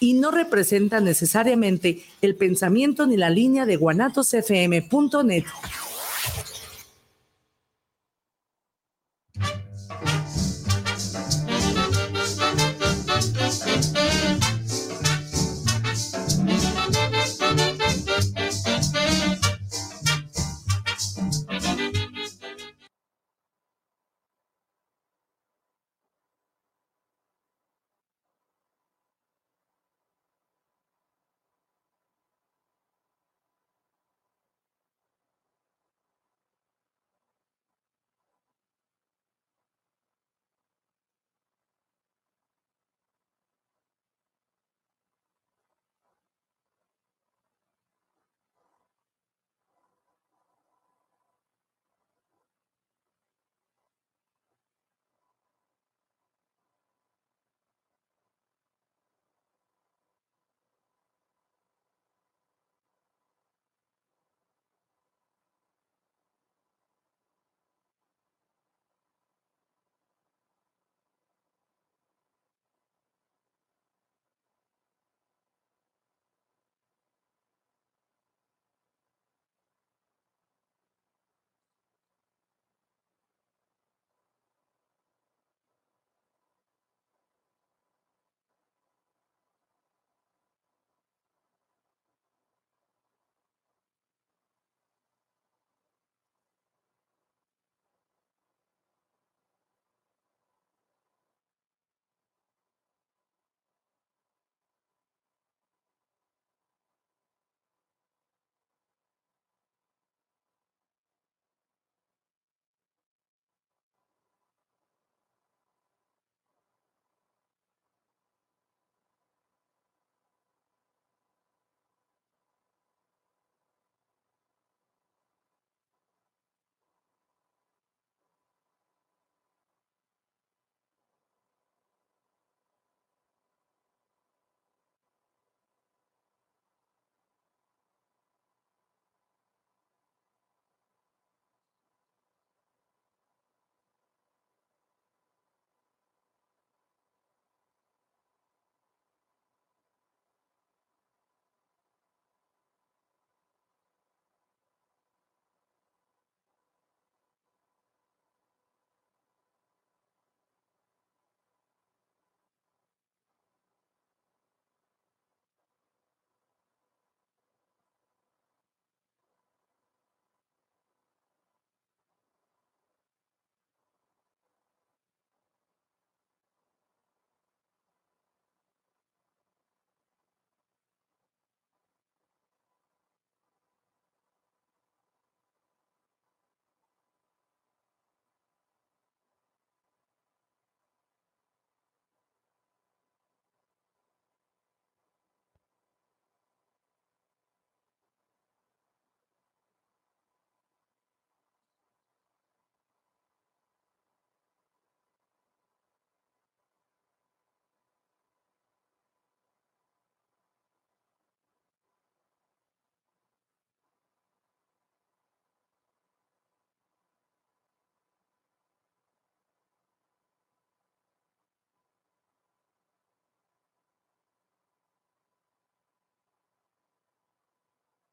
y no representan necesariamente el pensamiento ni la línea de guanatosfm.net.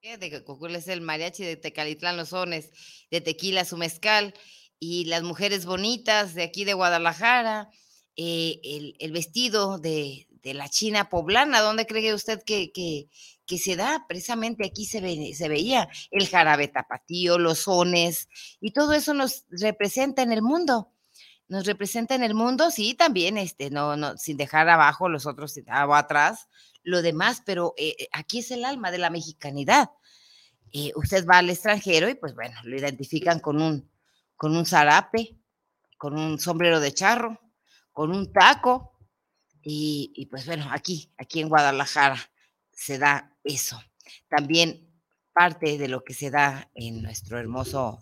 de que es el mariachi de Tecalitlán Los Sones, de Tequila su mezcal, y las mujeres bonitas de aquí de Guadalajara, eh, el, vestido de, la China poblana, ¿dónde cree usted que, que, se da? Precisamente aquí se, se veía el jarabe tapatío, los sones, y todo eso nos representa en el mundo. Nos representa en el mundo, sí, también, este, no, no, sin dejar abajo los otros, atrás, lo demás, pero eh, eh, aquí es el alma de la mexicanidad. Eh, usted va al extranjero y pues bueno, lo identifican con un, con un zarape, con un sombrero de charro, con un taco, y, pues bueno, aquí, aquí en Guadalajara se da eso. También parte de lo que se da en nuestro hermoso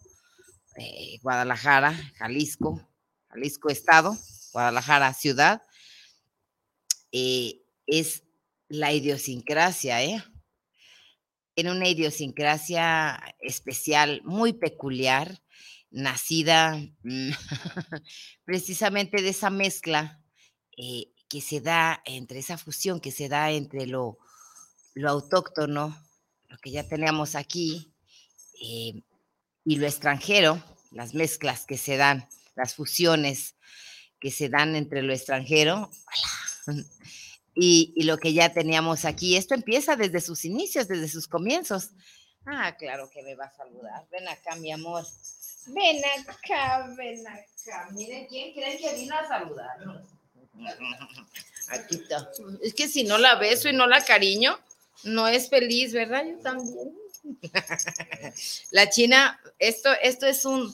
Guadalajara, Jalisco, Jalisco Estado, Guadalajara Ciudad, es la idiosincrasia, ¿eh? Tiene una idiosincrasia especial, muy peculiar, nacida mm, precisamente de esa mezcla eh, que se da entre esa fusión que se da entre lo, lo autóctono, lo que ya teníamos aquí, eh, y lo extranjero, las mezclas que se dan, las fusiones que se dan entre lo extranjero y, y, lo que ya teníamos aquí. Esto empieza desde sus inicios, desde sus comienzos. Ah, claro que me va a saludar. Ven acá, mi amor. Ven acá, ven acá. Miren, ¿quién creen que vino a saludarnos? Aquí está. Es que si no la beso y no la cariño, no es feliz, ¿verdad? Yo también. La China, esto, esto es un,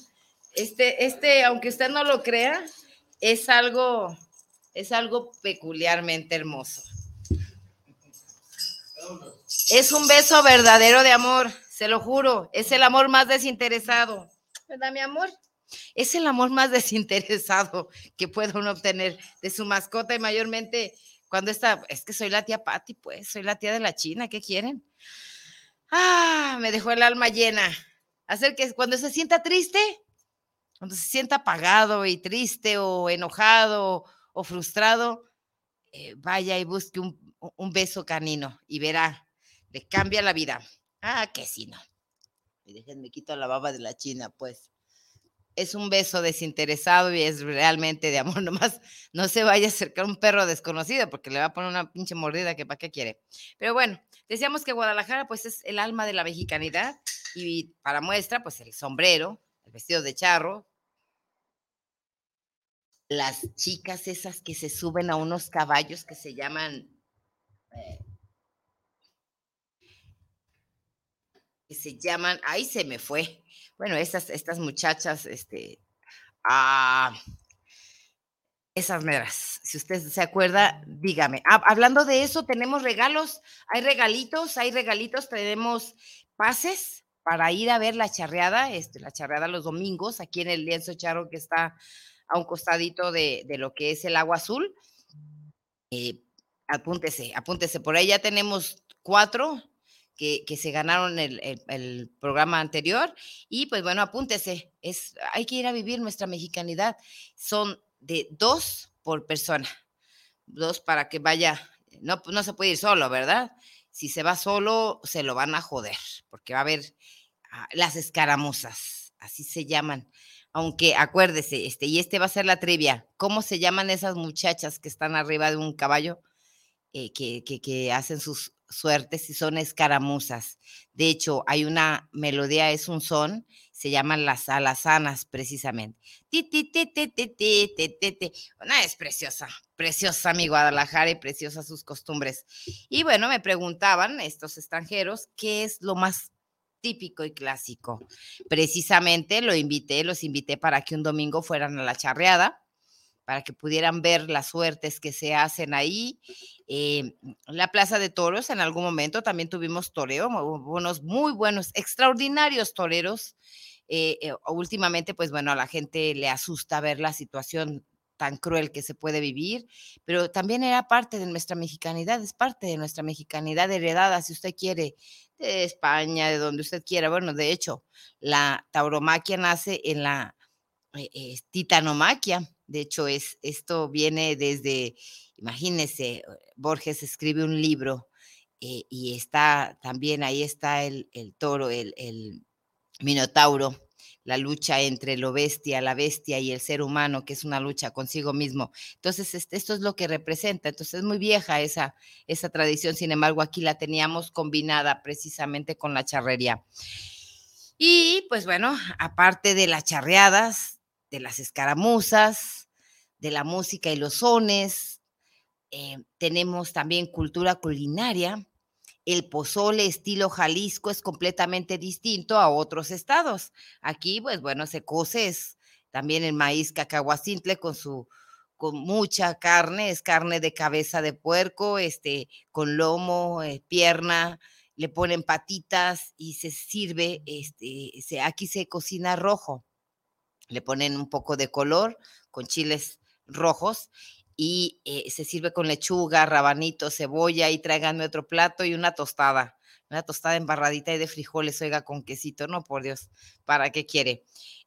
este, este, aunque usted no lo crea, es algo, es algo peculiarmente hermoso. Es un beso verdadero de amor, se lo juro. Es el amor más desinteresado. ¿Verdad, mi amor? Es el amor más desinteresado que puede uno obtener de su mascota y mayormente cuando está, es que soy la tía Patti, pues, soy la tía de la China, ¿qué quieren? Ah, me dejó el alma llena. Hacer que cuando se sienta triste, cuando se sienta apagado y triste o enojado o frustrado, eh, vaya y busque un, un, beso canino y verá, le cambia la vida. Ah, que sí, no. Y déjenme quito la baba de la China, pues es un beso desinteresado y es realmente de amor. Nomás no se vaya a acercar un perro desconocido porque le va a poner una pinche mordida que para qué quiere. Pero bueno, decíamos que Guadalajara pues es el alma de la mexicanidad y para muestra pues el sombrero, el vestido de charro, las chicas esas que se suben a unos caballos que se llaman... Eh, que se llaman, ahí se me fue, bueno, estas, muchachas, este, ah, esas meras, si usted se acuerda, dígame. Hablando de eso, tenemos regalos, hay regalitos, hay regalitos, tenemos pases para ir a ver la charreada, este, la charreada los domingos, aquí en el lienzo charro que está a un costadito de, de lo que es el agua azul. Eh, apúntese, apúntese, por ahí ya tenemos cuatro, que, se ganaron el, programa anterior. Y pues bueno, apúntese, es, hay que ir a vivir nuestra mexicanidad. Son de dos por persona, dos para que vaya, no, no se puede ir solo, ¿verdad? Si se va solo, se lo van a joder, porque va a haber ah, las escaramuzas, así se llaman. Aunque acuérdese, este, y este va a ser la trivia, ¿cómo se llaman esas muchachas que están arriba de un caballo? Eh, que, que, hacen sus suertes y son escaramuzas. De hecho, hay una melodía, es un son, se llaman las alazanas precisamente. Una es preciosa, preciosa mi Guadalajara y preciosa sus costumbres. Y bueno, me preguntaban estos extranjeros qué es lo más típico y clásico. Precisamente lo invité, los invité para que un domingo fueran a la charreada para que pudieran ver las suertes que se hacen ahí. Eh, la Plaza de Toros, en algún momento también tuvimos toreo, unos muy buenos, extraordinarios toreros. Eh, eh, últimamente, pues bueno, a la gente le asusta ver la situación tan cruel que se puede vivir, pero también era parte de nuestra mexicanidad, es parte de nuestra mexicanidad heredada, si usted quiere, de España, de donde usted quiera. Bueno, de hecho, la tauromaquia nace en la titanomaquia, de hecho, es, esto viene desde, imagínense, Borges escribe un libro eh, y está también, ahí está el, toro, el, el, minotauro, la lucha entre lo bestia, la bestia y el ser humano, que es una lucha consigo mismo. Entonces, este, esto es lo que representa. Entonces, es muy vieja esa, esa tradición, sin embargo, aquí la teníamos combinada precisamente con la charrería. Y pues bueno, aparte de las charreadas, de las escaramuzas, de la música y los sones. Eh, tenemos también cultura culinaria. El pozole estilo Jalisco es completamente distinto a otros estados. Aquí, pues bueno, se cose es también el maíz cacahuacintle con su con mucha carne, es carne de cabeza de puerco, este, con lomo, eh, pierna, le ponen patitas y se sirve, este, aquí se cocina rojo le ponen un poco de color con chiles rojos y eh, se sirve con lechuga, rabanito, cebolla y tráiganme otro plato y una tostada, una tostada embarradita y de frijoles, oiga, con quesito, no, por Dios, ¿para qué quiere?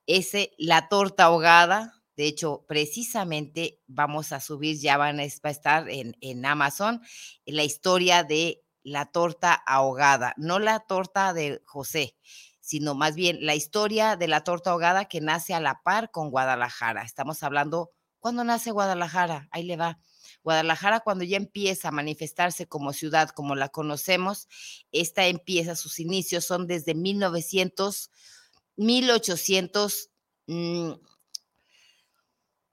Ese, la torta ahogada De hecho, precisamente vamos a subir, ya van a estar en, en Amazon, la historia de la torta ahogada, no la torta de José, sino más bien la historia de la torta ahogada que nace a la par con Guadalajara. Estamos hablando, ¿cuándo nace Guadalajara? Ahí le va. Guadalajara cuando ya empieza a manifestarse como ciudad como la conocemos, esta empieza, sus inicios son desde 1900, 1800, mmm,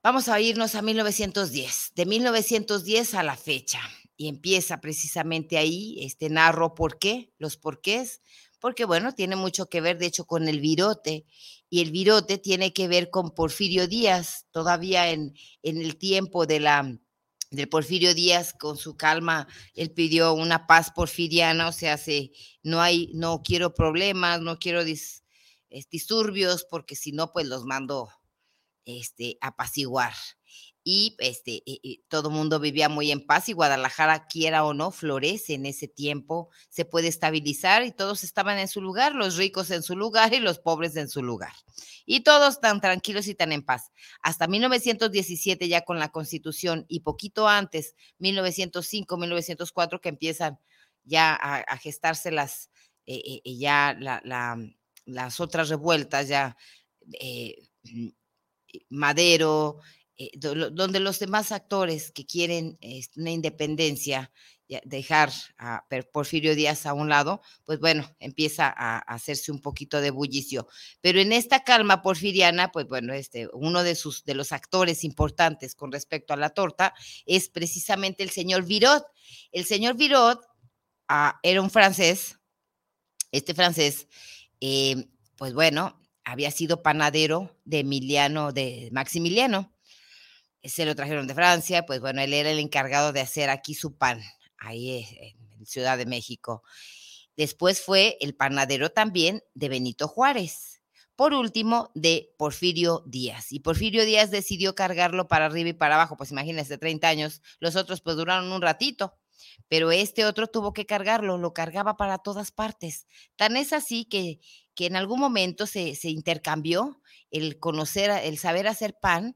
vamos a irnos a 1910, de 1910 a la fecha. Y empieza precisamente ahí, este narro por qué, los porqués, porque bueno, tiene mucho que ver de hecho con el virote y el virote tiene que ver con Porfirio Díaz, todavía en, en el tiempo de la, del Porfirio Díaz con su calma, él pidió una paz porfiriana, o sea, se, no hay, no quiero problemas, no quiero disturbios, porque si no, pues los mando este, apaciguar y este, todo el mundo vivía muy en paz y Guadalajara, quiera o no, florece en ese tiempo, se puede estabilizar y todos estaban en su lugar, los ricos en su lugar y los pobres en su lugar. Y todos tan tranquilos y tan en paz. Hasta 1917 ya con la constitución y poquito antes, 1905, 1904, que empiezan ya a, gestarse las, eh, eh, ya las otras revueltas, ya eh, mm, Madero, eh, donde los demás actores que quieren este, una independencia, dejar a Porfirio Díaz a un lado, pues bueno, empieza a, hacerse un poquito de bullicio. Pero en esta calma porfiriana, pues bueno, este, uno de, sus, de los actores importantes con respecto a la torta es precisamente el señor Virot. El señor Virot ah, era un francés, este francés, eh, pues bueno, había sido panadero de Emiliano, de Maximiliano se lo trajeron de Francia, pues bueno, él era el encargado de hacer aquí su pan, ahí en Ciudad de México. Después fue el panadero también de Benito Juárez. Por último, de Porfirio Díaz. Y Porfirio Díaz decidió cargarlo para arriba y para abajo, pues imagínense, 30 años. Los otros pues duraron un ratito, pero este otro tuvo que cargarlo, lo cargaba para todas partes. Tan es así que, que en algún momento se, se intercambió el conocer, el saber hacer pan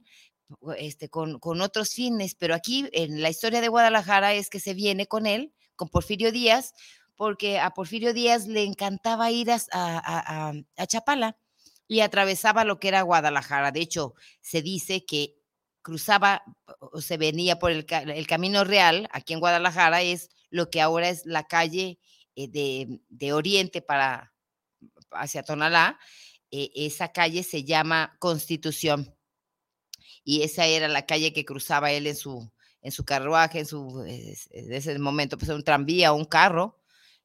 este, con, otros fines, pero aquí en la historia de Guadalajara es que se viene con él, con Porfirio Díaz, porque a Porfirio Díaz le encantaba ir a, Chapala y atravesaba lo que era Guadalajara. De hecho, se dice que cruzaba o se venía por el, el Camino Real, aquí en Guadalajara, es lo que ahora es la calle eh, de, de, Oriente para hacia Tonalá. Eh, esa calle se llama Constitución y esa era la calle que cruzaba él en su, en su carruaje, en su, en ese momento, pues un tranvía un carro,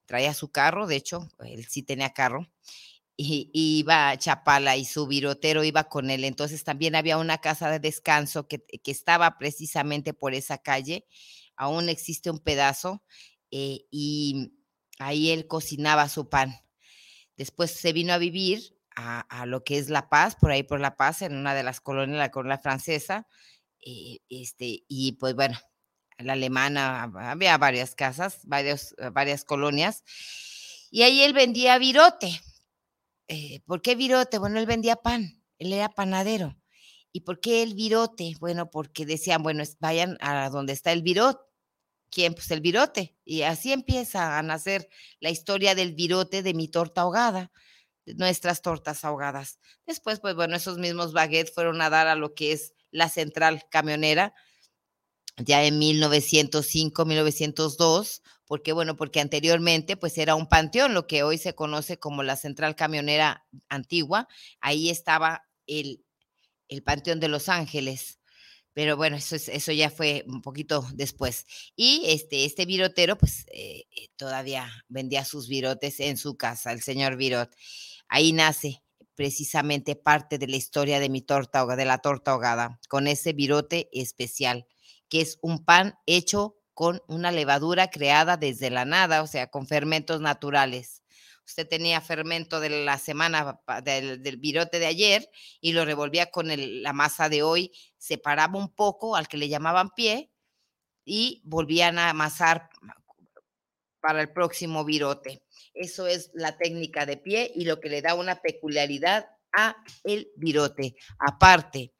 traía su carro, de hecho, él sí tenía carro, y, iba a Chapala y su virotero iba con él. Entonces también había una casa de descanso que, que estaba precisamente por esa calle, aún existe un pedazo, eh, y ahí él cocinaba su pan. Después se vino a vivir a, lo que es La Paz, por ahí por La Paz, en una de las colonias, la colonia francesa, eh, este, y pues bueno, la alemana, había varias casas, varios, eh, varias colonias, y ahí él vendía virote. Eh, ¿Por qué virote? Bueno, él vendía pan, él era panadero. ¿Y por qué el virote? Bueno, porque decían, bueno, vayan a donde está el virote. ¿Quién? Pues el virote. Y así empieza a nacer la historia del virote de mi torta ahogada nuestras tortas ahogadas. Después, pues bueno, esos mismos baguettes fueron a dar a lo que es la central camionera, ya en 1905, 1902, porque bueno, porque anteriormente pues era un panteón, lo que hoy se conoce como la central camionera antigua, ahí estaba el, el panteón de Los Ángeles. Pero bueno, eso, eso ya fue un poquito después. Y este, este virotero, pues eh, eh, todavía vendía sus virotes en su casa, el señor Virot. Ahí nace precisamente parte de la historia de mi torta de la torta ahogada, con ese virote especial, que es un pan hecho con una levadura creada desde la nada, o sea, con fermentos naturales. Usted tenía fermento de la semana del, del virote de ayer y lo revolvía con la masa de hoy, separaba un poco al que le llamaban pie y volvían a amasar para el próximo virote. Eso es la técnica de pie y lo que le da una peculiaridad a el virote. Aparte,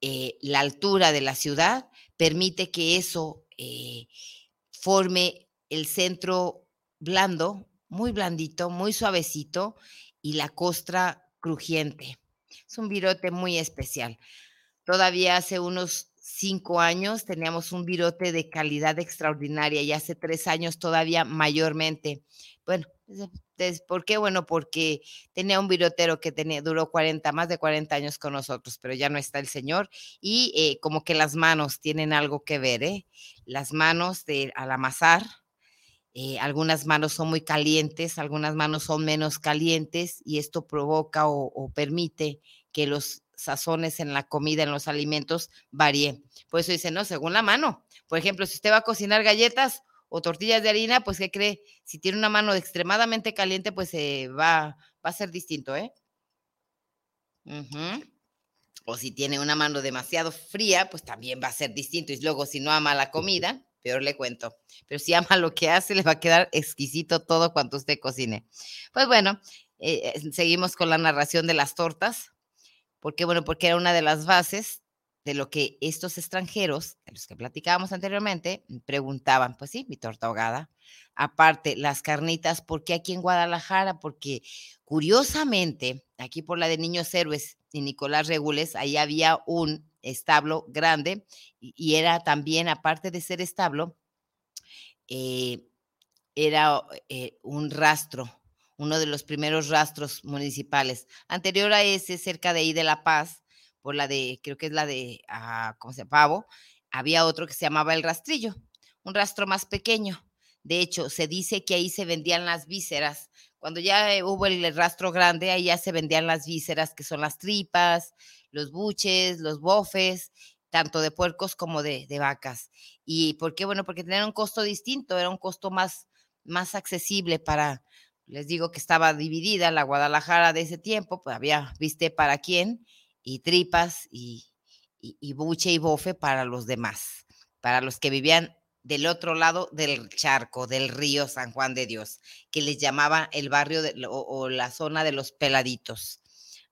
eh, la altura de la ciudad permite que eso eh, forme el centro blando, muy blandito, muy suavecito y la costra crujiente. Es un virote muy especial. Todavía hace unos cinco años teníamos un virote de calidad extraordinaria y hace tres años todavía mayormente. Bueno, ¿por qué? Bueno, porque tenía un virotero que tenía, duró 40, más de 40 años con nosotros, pero ya no está el señor y eh, como que las manos tienen algo que ver, ¿eh? Las manos de, al amasar, eh, algunas manos son muy calientes, algunas manos son menos calientes y esto provoca o, permite que los sazones en la comida, en los alimentos, varíen. Por eso dice, no, según la mano. Por ejemplo, si usted va a cocinar galletas o tortillas de harina, pues ¿qué cree? Si tiene una mano extremadamente caliente, pues va, va a ser distinto, ¿eh? O si tiene una mano demasiado fría, pues también va a ser distinto. Y luego, si no ama la comida, peor le cuento. Pero si ama lo que hace, le va a quedar exquisito todo cuanto usted cocine. Pues bueno, eh, eh, seguimos con la narración de las tortas. Porque Bueno, porque era una de las bases de lo que estos extranjeros, de los que platicábamos anteriormente, preguntaban, pues sí, mi torta ahogada. Aparte, las carnitas, ¿por qué aquí en Guadalajara? Porque curiosamente, aquí por la de Niños Héroes y Nicolás Regules, ahí había un establo grande y, era también, aparte de ser establo, eh, era eh, un rastro, uno de los primeros rastros municipales. Anterior a ese, cerca de ahí de La Paz, por la de, creo que es la de, ah, ¿cómo se llama? Pavo, había otro que se llamaba el rastrillo, un rastro más pequeño. De hecho, se dice que ahí se vendían las vísceras. Cuando ya hubo el rastro grande, ahí ya se vendían las vísceras, que son las tripas, los buches, los bofes, tanto de puercos como de, vacas. ¿Y por qué? Bueno, porque tenían un costo distinto, era un costo más, más accesible para, les digo que estaba dividida la Guadalajara de ese tiempo, pues había, viste, para quién, y tripas y, y buche y bofe para los demás, para los que vivían del otro lado del charco, del río San Juan de Dios, que les llamaba el barrio o, la zona de los peladitos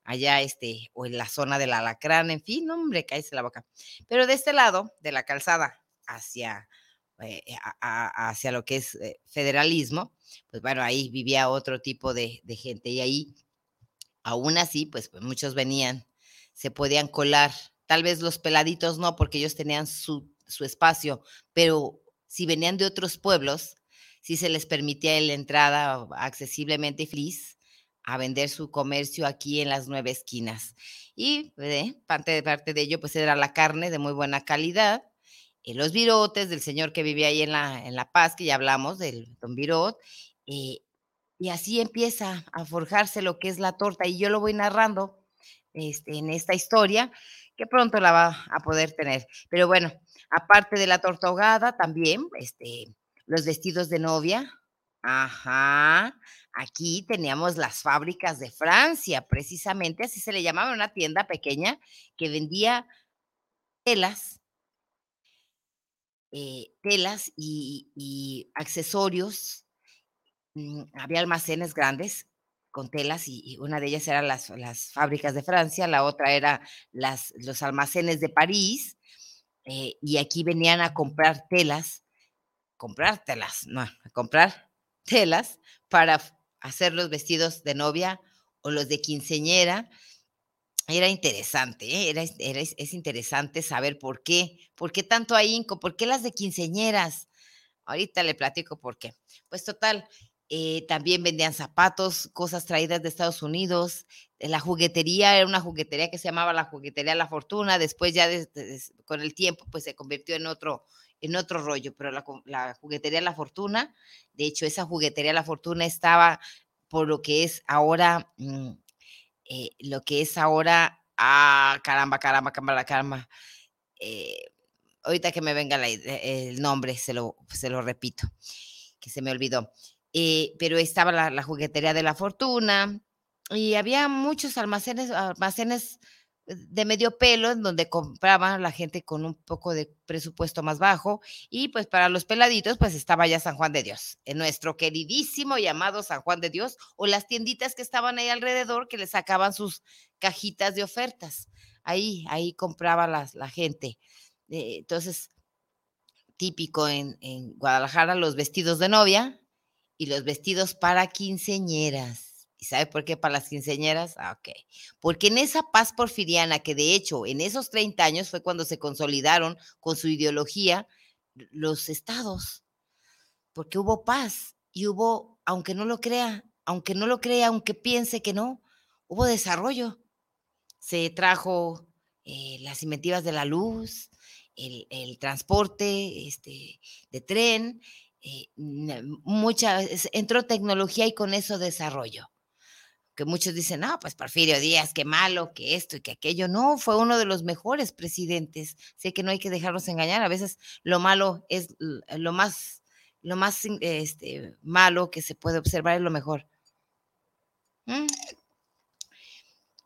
allá este, o en la zona del alacrán, en fin, hombre, cállese la boca. Pero de este lado, de la calzada hacia, eh, hacia lo que es eh, federalismo, pues bueno, ahí vivía otro tipo de, gente y ahí, aún así, pues, pues, muchos venían, se podían colar, tal vez los peladitos no, porque ellos tenían su, su espacio, pero si venían de otros pueblos, si se les permitía la entrada accesiblemente feliz, a vender su comercio aquí en las nueve esquinas. Y eh, parte, de, parte de ello, pues era la carne de muy buena calidad, eh, los virotes del señor que vivía ahí en La, en la Paz, que ya hablamos del don Virot, eh, y así empieza a forjarse lo que es la torta. Y yo lo voy narrando este, en esta historia, que pronto la va a poder tener. Pero bueno, aparte de la torta ahogada, también este, los vestidos de novia, Ajá, aquí teníamos las fábricas de Francia, precisamente así se le llamaba una tienda pequeña que vendía telas, eh, telas y, accesorios. Mm, había almacenes grandes con telas y, una de ellas eran las, fábricas de Francia, la otra era las, los almacenes de París eh, y aquí venían a comprar telas, comprar telas, no, a comprar telas para hacer los vestidos de novia o los de quinceñera. Era interesante, ¿eh? era, es interesante saber por qué, por qué tanto ahínco, por qué las de quinceñeras. Ahorita le platico por qué. Pues total, eh, también vendían zapatos, cosas traídas de Estados Unidos. La juguetería era una juguetería que se llamaba la juguetería La Fortuna. Después ya con el tiempo pues se convirtió en otro, en otro rollo, pero la, juguetería La Fortuna, de hecho esa juguetería La Fortuna estaba por lo que es ahora, mm, eh, lo que es ahora, ah, caramba, caramba, caramba, caramba. Eh, ahorita que me venga el nombre, se lo, se lo repito, que se me olvidó. Eh, pero estaba la, la, juguetería de la fortuna y había muchos almacenes, almacenes de medio pelo, en donde compraban la gente con un poco de presupuesto más bajo. Y pues para los peladitos, pues estaba ya San Juan de Dios, en nuestro queridísimo llamado San Juan de Dios, o las tienditas que estaban ahí alrededor que le sacaban sus cajitas de ofertas. ahí, ahí compraba la, la gente. Eh, entonces, típico en, en Guadalajara, los vestidos de novia y los vestidos para quinceñeras. ¿Y sabe por qué para las quinceñeras? Ah, ok. Porque en esa paz porfiriana, que de hecho en esos 30 años fue cuando se consolidaron con su ideología los estados, porque hubo paz y hubo, aunque no lo crea, aunque no lo crea, aunque piense que no, hubo desarrollo. Se trajo eh, las inventivas de la luz, el, transporte este, de tren, eh, mucha, entró tecnología y con eso desarrollo. Que muchos dicen, no, pues Porfirio Díaz, qué malo, que esto y que aquello. No, fue uno de los mejores presidentes. Sé que no hay que dejarnos engañar. A veces lo malo es lo más, lo más este, malo que se puede observar es lo mejor. Mm.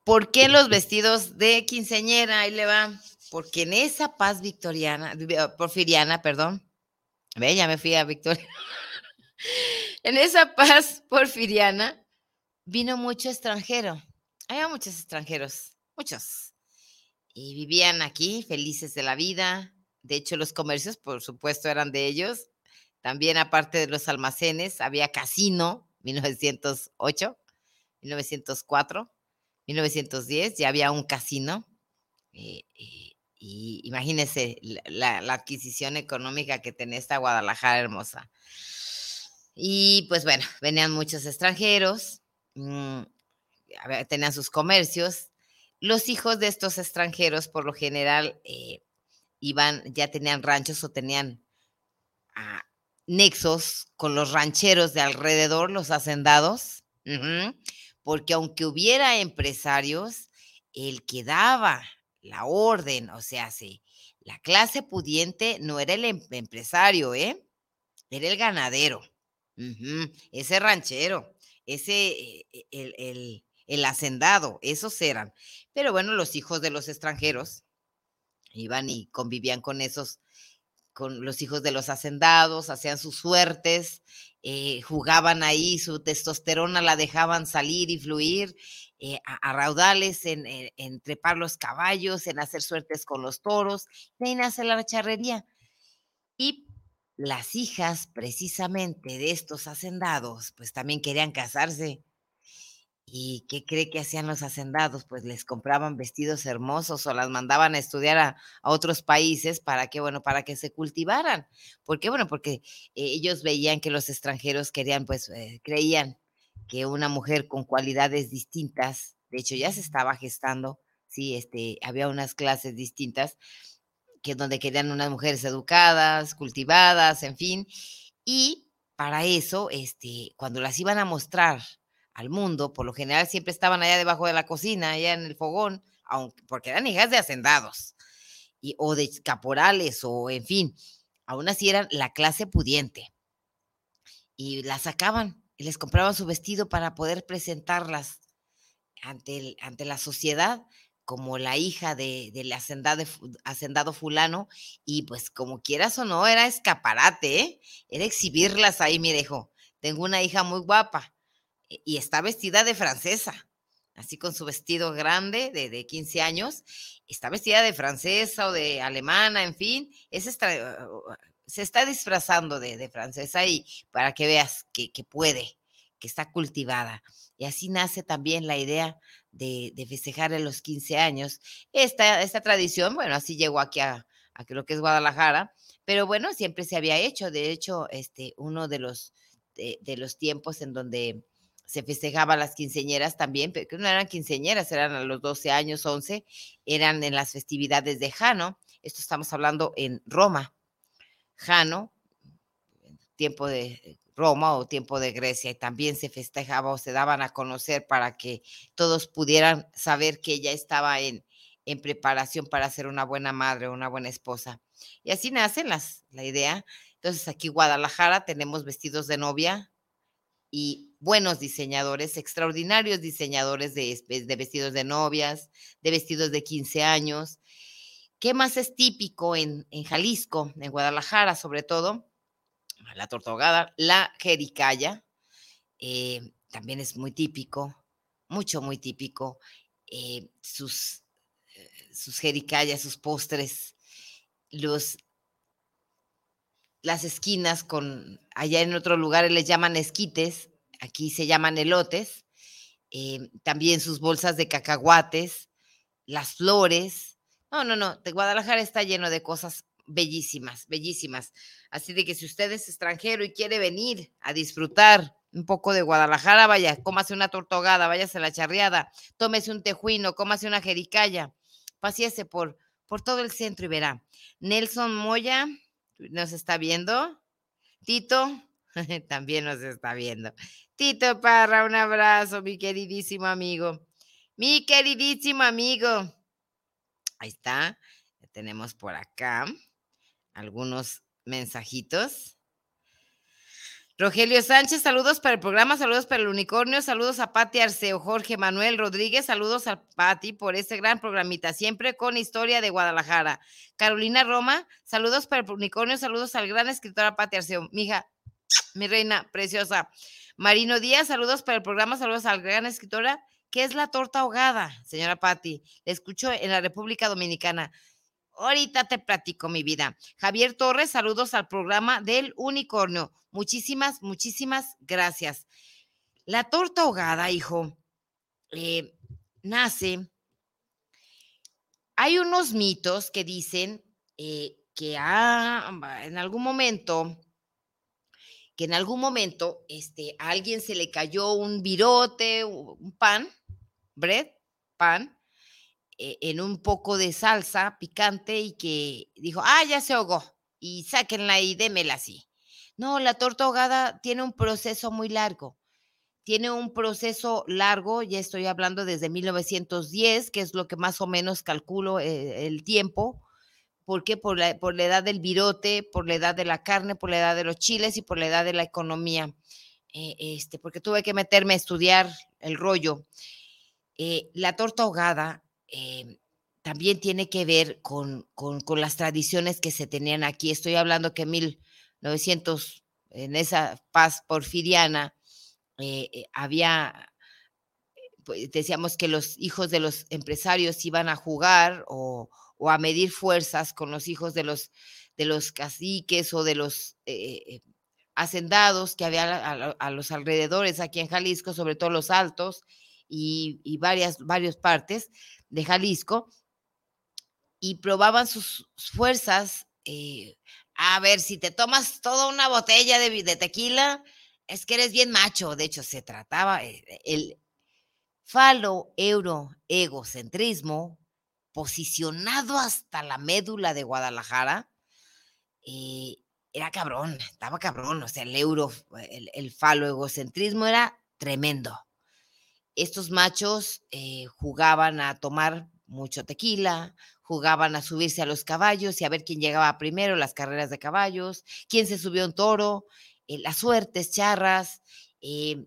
¿Por qué los vestidos de quinceñera? Ahí le va. Porque en esa paz victoriana, porfiriana, perdón, ve, ya me fui a Victoria. en esa paz porfiriana vino mucho extranjero. Había muchos extranjeros, muchos. Y vivían aquí felices de la vida. De hecho, los comercios, por supuesto, eran de ellos. También, aparte de los almacenes, había casino, 1908, 1904. 1910 ya había un casino. Eh, eh, y imagínense la, adquisición económica que tenía esta Guadalajara hermosa. Y pues bueno, venían muchos extranjeros, mm, tenían sus comercios. Los hijos de estos extranjeros, por lo general, eh, iban, ya tenían ranchos o tenían ah, nexos con los rancheros de alrededor, los hacendados porque aunque hubiera empresarios, el que daba la orden, o sea, sí, la clase pudiente no era el em, empresario, ¿eh? Era el ganadero, ese ranchero, ese, eh, el, el hacendado, esos eran. Pero bueno, los hijos de los extranjeros iban y convivían con esos con los hijos de los hacendados, hacían sus suertes, eh, jugaban ahí, su testosterona la dejaban salir y fluir eh, a, raudales, en, en, trepar los caballos, en hacer suertes con los toros, de ahí nace la charrería. Y las hijas precisamente de estos hacendados, pues también querían casarse ¿Y qué cree que hacían los hacendados? Pues les compraban vestidos hermosos o las mandaban a estudiar a, otros países para que, bueno, para que se cultivaran. ¿Por qué? Bueno, porque ellos veían que los extranjeros querían, pues, eh, creían que una mujer con cualidades distintas, de hecho ya se estaba gestando, sí, este, había unas clases distintas, donde querían unas mujeres educadas, cultivadas, en fin, y para eso, este, cuando las iban a mostrar al mundo, por lo general siempre estaban allá debajo de la cocina, allá en el fogón, aunque, porque eran hijas de hacendados y, o de caporales o en fin, aún así eran la clase pudiente. Y las sacaban y les compraban su vestido para poder presentarlas ante, ante la sociedad como la hija de, del hacendado, fulano, y pues como quieras o no, era escaparate, ¿eh? era exhibirlas ahí, mire, tengo una hija muy guapa, y está vestida de francesa, así con su vestido grande de, de 15 años, está vestida de francesa o de alemana, en fin, es se está disfrazando de, francesa y para que veas que, puede, que está cultivada. Y así nace también la idea de, de festejar en los 15 años. Esta, esta tradición, bueno, así llegó aquí a, a lo que es Guadalajara, pero bueno, siempre se había hecho. De hecho, este, uno de los, de los tiempos en donde se festejaba las quinceñeras también, pero no eran quinceñeras, eran a los 12 años, 11, eran en las festividades de Jano. Esto estamos hablando en Roma. Jano, tiempo de Roma o tiempo de Grecia, y también se festejaba o se daban a conocer para que todos pudieran saber que ella estaba en, en preparación para ser una buena madre, una buena esposa. Y así nace las, la idea. Entonces aquí Guadalajara tenemos vestidos de novia y buenos diseñadores, extraordinarios diseñadores de, de, vestidos de novias, de vestidos de 15 años. ¿Qué más es típico en, en Jalisco, en Guadalajara sobre todo? La tortogada, la jericaya, eh, también es muy típico, mucho, muy típico. Eh, sus sus jericayas, sus postres, los, las esquinas con, allá en otros lugares les llaman esquites, aquí se llaman elotes, eh, también sus bolsas de cacahuates, las flores. No, no, no, de Guadalajara está lleno de cosas bellísimas, bellísimas. Así de que si usted es extranjero y quiere venir a disfrutar un poco de Guadalajara, vaya, cómase una tortogada, váyase a la charreada, tómese un tejuino, cómase una jericaya, paséese por, por todo el centro y verá. Nelson Moya nos está viendo. Tito también nos está viendo. Tito Parra, un abrazo, mi queridísimo amigo. Mi queridísimo amigo. Ahí está. tenemos por acá algunos mensajitos. Rogelio Sánchez, saludos para el programa, saludos para el unicornio, saludos a Pati Arceo, Jorge Manuel Rodríguez, saludos a Pati por este gran programita, siempre con historia de Guadalajara. Carolina Roma, saludos para el unicornio, saludos al gran escritora Pati Arceo, mija, mi reina preciosa. Marino Díaz, saludos para el programa, saludos al gran escritora. ¿Qué es la torta ahogada, señora Pati? Le escucho en la República Dominicana. Ahorita te platico mi vida. Javier Torres, saludos al programa del Unicornio. Muchísimas, muchísimas gracias. La torta ahogada, hijo, eh, nace. Hay unos mitos que dicen eh, que ah, en algún momento, que en algún momento este, a alguien se le cayó un virote, un pan, bread, pan, en un poco de salsa picante y que dijo, ah, ya se ahogó y sáquenla y démela así. No, la torta ahogada tiene un proceso muy largo. Tiene un proceso largo, ya estoy hablando desde 1910, que es lo que más o menos calculo eh, el tiempo. ¿Por qué? Por la, por la edad del virote, por la edad de la carne, por la edad de los chiles y por la edad de la economía. Eh, este, porque tuve que meterme a estudiar el rollo. la torta ahogada Em, también tiene que ver con, las tradiciones que se tenían aquí. Estoy hablando que en 1900, en esa paz porfiriana, eh, eh, había, pues, decíamos que los hijos de los empresarios iban a jugar o, a medir fuerzas con los hijos de los, de los caciques o de los eh, hacendados que había a, los alrededores aquí en Jalisco, sobre todo los altos y, varias, varias partes de Jalisco y probaban sus fuerzas. Eh, a ver, si te tomas toda una botella de, de, tequila, es que eres bien macho. De hecho, se trataba eh, el falo euro egocentrismo posicionado hasta la médula de Guadalajara. Eh, era cabrón, estaba cabrón, o sea, el euro, el, el falo egocentrismo era tremendo estos machos eh, jugaban a tomar mucho tequila, jugaban a subirse a los caballos y a ver quién llegaba primero, las carreras de caballos, quién se subió un toro, eh, las suertes, charras, eh,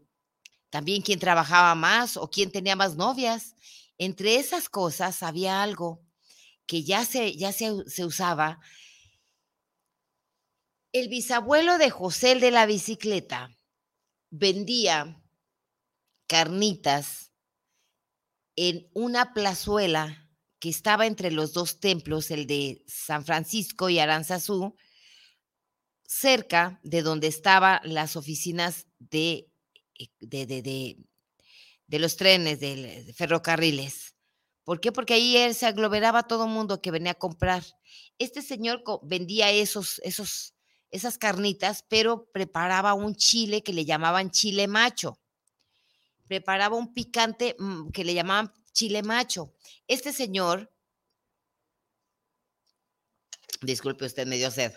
también quién trabajaba más o quién tenía más novias. Entre esas cosas había algo que ya se, ya se, se usaba. El bisabuelo de José el de la bicicleta vendía carnitas en una plazuela que estaba entre los dos templos, el de San Francisco y Aranzazú, cerca de donde estaban las oficinas de, eh, de, de, los trenes, de, ferrocarriles. ¿Por qué? Porque ahí se aglomeraba todo el mundo que venía a comprar. Este señor vendía esos, esos, esas carnitas, pero preparaba un chile que le llamaban chile macho preparaba un picante mm, que le llamaban chile macho. Este señor, disculpe usted, me dio sed.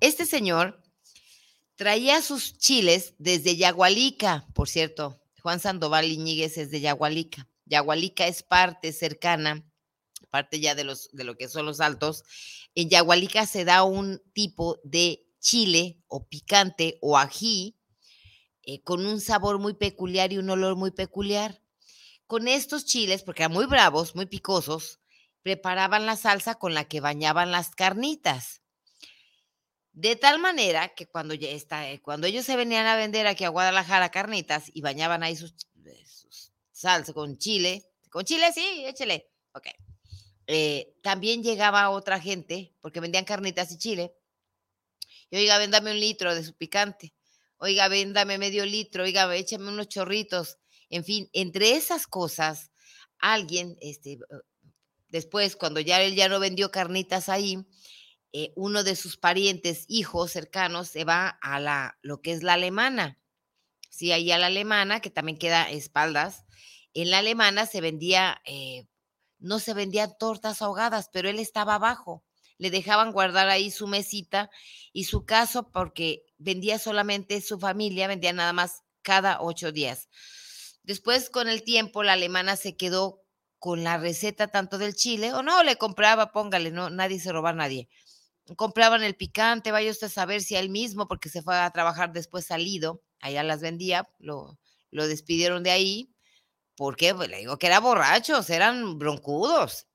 Este señor traía sus chiles desde Yagualica, por cierto. Juan Sandoval Iñiguez es de Yagualica. Yagualica es parte cercana, parte ya de, los, de lo que son los altos. En Yagualica se da un tipo de chile o picante o ají eh, con un sabor muy peculiar y un olor muy peculiar. Con estos chiles, porque eran muy bravos, muy picosos, preparaban la salsa con la que bañaban las carnitas. De tal manera que cuando, ya está, eh, cuando ellos se venían a vender aquí a Guadalajara carnitas y bañaban ahí sus, eh, salsa con chile, con chile sí, échele, ok. también llegaba otra gente, porque vendían carnitas y chile. Y oiga, véndame un litro de su picante. Oiga, véndame medio litro. Oiga, échame unos chorritos. En fin, entre esas cosas, alguien, este, después, cuando ya él ya no vendió carnitas ahí, eh, uno de sus parientes, hijos cercanos, se va a la, lo que es la alemana. Sí, ahí a la alemana, que también queda espaldas. En la alemana se vendía eh, no se vendían tortas ahogadas, pero él estaba abajo. Le dejaban guardar ahí su mesita y su caso porque vendía solamente su familia, vendía nada más cada ocho días. Después, con el tiempo, la alemana se quedó con la receta tanto del chile, o no, le compraba, póngale, no, nadie se roba a nadie. Compraban el picante, vaya usted a saber si él mismo, porque se fue a trabajar después salido, allá las vendía, lo, lo despidieron de ahí, ¿Por qué? Pues le digo que eran borrachos, eran broncudos.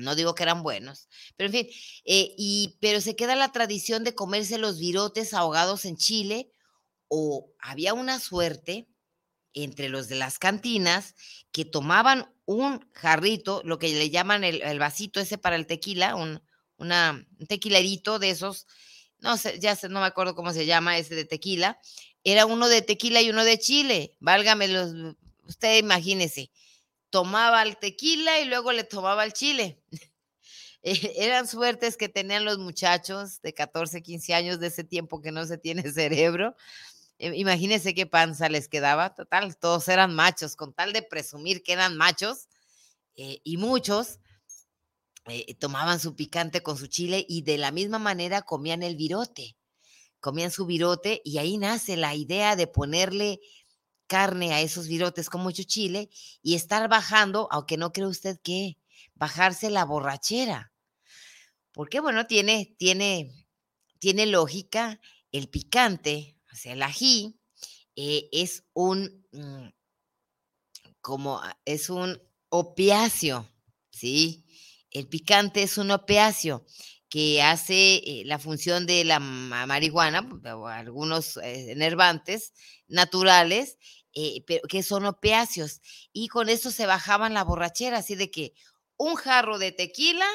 No digo que eran buenos. Pero en fin, eh, y, pero se queda la tradición de comerse los virotes ahogados en Chile, o había una suerte entre los de las cantinas que tomaban un jarrito, lo que le llaman el, vasito ese para el tequila, un, tequilerito de esos, no sé, ya sé, no me acuerdo cómo se llama ese de tequila, era uno de tequila y uno de chile, válgame los usted imagínese, tomaba el tequila y luego le tomaba el chile. Eh, eran suertes que tenían los muchachos de 14, 15 años de ese tiempo que no se tiene cerebro. Eh, imagínense qué panza les quedaba. Total, todos eran machos, con tal de presumir que eran machos. Eh, y muchos tomaban su picante con su chile y de la misma manera comían el virote. Comían su virote y ahí nace la idea de ponerle carne a esos virotes con mucho chile y estar bajando, aunque no cree usted que bajarse la borrachera. Porque bueno, tiene, tiene, tiene lógica, el picante, o sea, el ají, eh, es un, mm, como, es un opiáceo, ¿sí? El picante es un opiáceo que hace eh, la función de la marihuana, o algunos eh, enervantes naturales, eh, que son opiáceos. Y con eso se bajaban la borrachera, así de que un jarro de tequila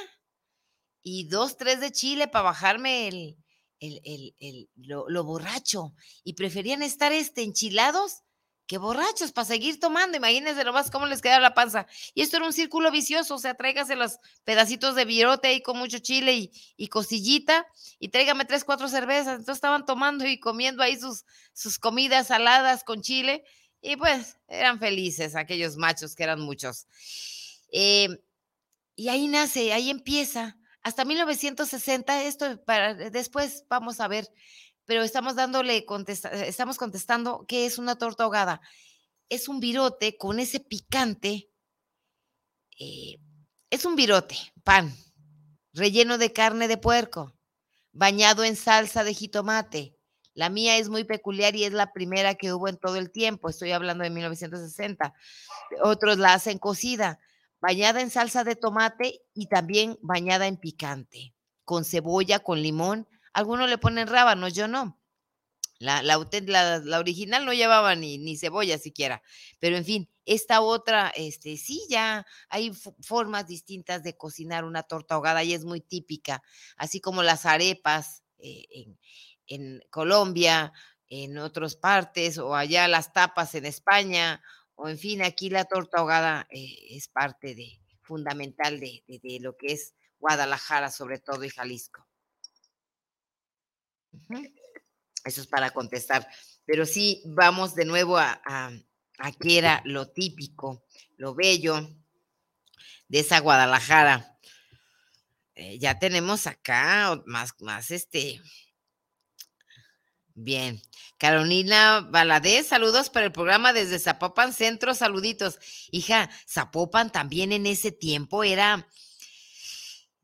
y dos, tres de chile para bajarme el, el, lo, borracho. Y preferían estar este, enchilados que borrachos para seguir tomando. Imagínense nomás cómo les queda la panza. Y esto era un círculo vicioso, o sea, tráigase los pedacitos de virote ahí con mucho chile y, y cosillita y tráigame tres, cuatro cervezas. Entonces estaban tomando y comiendo ahí sus, sus comidas saladas con chile y pues eran felices aquellos machos que eran muchos. Eh, y ahí nace, ahí empieza. Hasta 1960, esto para, después vamos a ver, pero estamos dándole, estamos contestando qué es una torta ahogada. Es un virote con ese picante. Eh, es un virote, pan, relleno de carne de puerco, bañado en salsa de jitomate, la mía es muy peculiar y es la primera que hubo en todo el tiempo. Estoy hablando de 1960. Otros la hacen cocida, bañada en salsa de tomate y también bañada en picante, con cebolla, con limón. Algunos le ponen rábanos, yo no. La, la, original no llevaba ni, ni, cebolla siquiera. Pero en fin, esta otra, este, sí, ya hay formas distintas de cocinar una torta ahogada y es muy típica, así como las arepas eh, en, Colombia, en otras partes, o allá las tapas en España, o en fin, aquí la torta ahogada eh, es parte de, fundamental de, lo que es Guadalajara, sobre todo, y Jalisco. Eso es para contestar. Pero sí, vamos de nuevo a, a, era lo típico, lo bello de esa Guadalajara. Eh, ya tenemos acá más, más este, Bien. Carolina Valadez, saludos para el programa desde Zapopan Centro, saluditos. Hija, Zapopan también en ese tiempo era,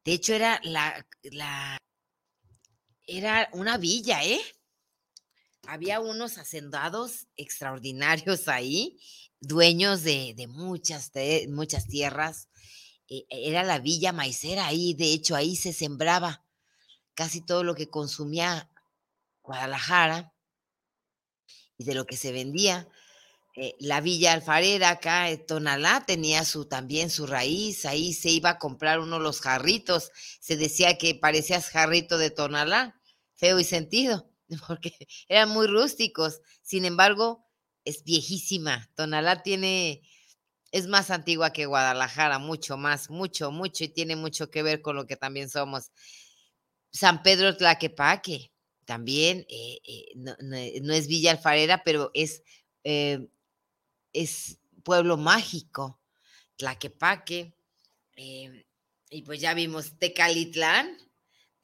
de hecho era la, la, era una villa, ¿eh? Había unos hacendados extraordinarios ahí, dueños de, de muchas, muchas tierras. E, era la villa maicera ahí, de hecho ahí se sembraba casi todo lo que consumía Guadalajara y de lo que se vendía. eh, la Villa Alfarera acá en Tonalá tenía su también su raíz, ahí se iba a comprar uno los jarritos, se decía que parecías jarrito de Tonalá, feo y sentido, porque eran muy rústicos, sin embargo, es viejísima, Tonalá tiene, es más antigua que Guadalajara, mucho más, mucho, mucho, y tiene mucho que ver con lo que también somos. San Pedro Tlaquepaque, también, eh, eh, no, es Villa Alfarera, pero es es pueblo mágico, Tlaquepaque, y pues ya vimos Tecalitlán,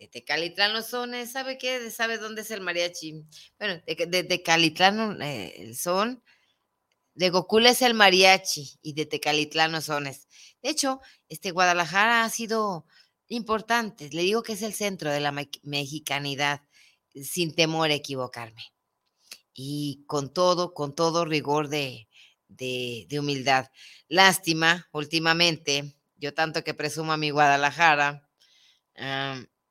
de Tecalitlán sones, ¿sabe qué? ¿Sabe dónde es el mariachi? Bueno, de, Tecalitlán eh, son, de Gocula es el mariachi y de Tecalitlán los sones. De hecho, este Guadalajara ha sido importante, le digo que es el centro de la mexicanidad, sin temor a equivocarme. Y con todo, con todo rigor de, de, humildad. Lástima, últimamente, yo tanto que presumo a mi Guadalajara,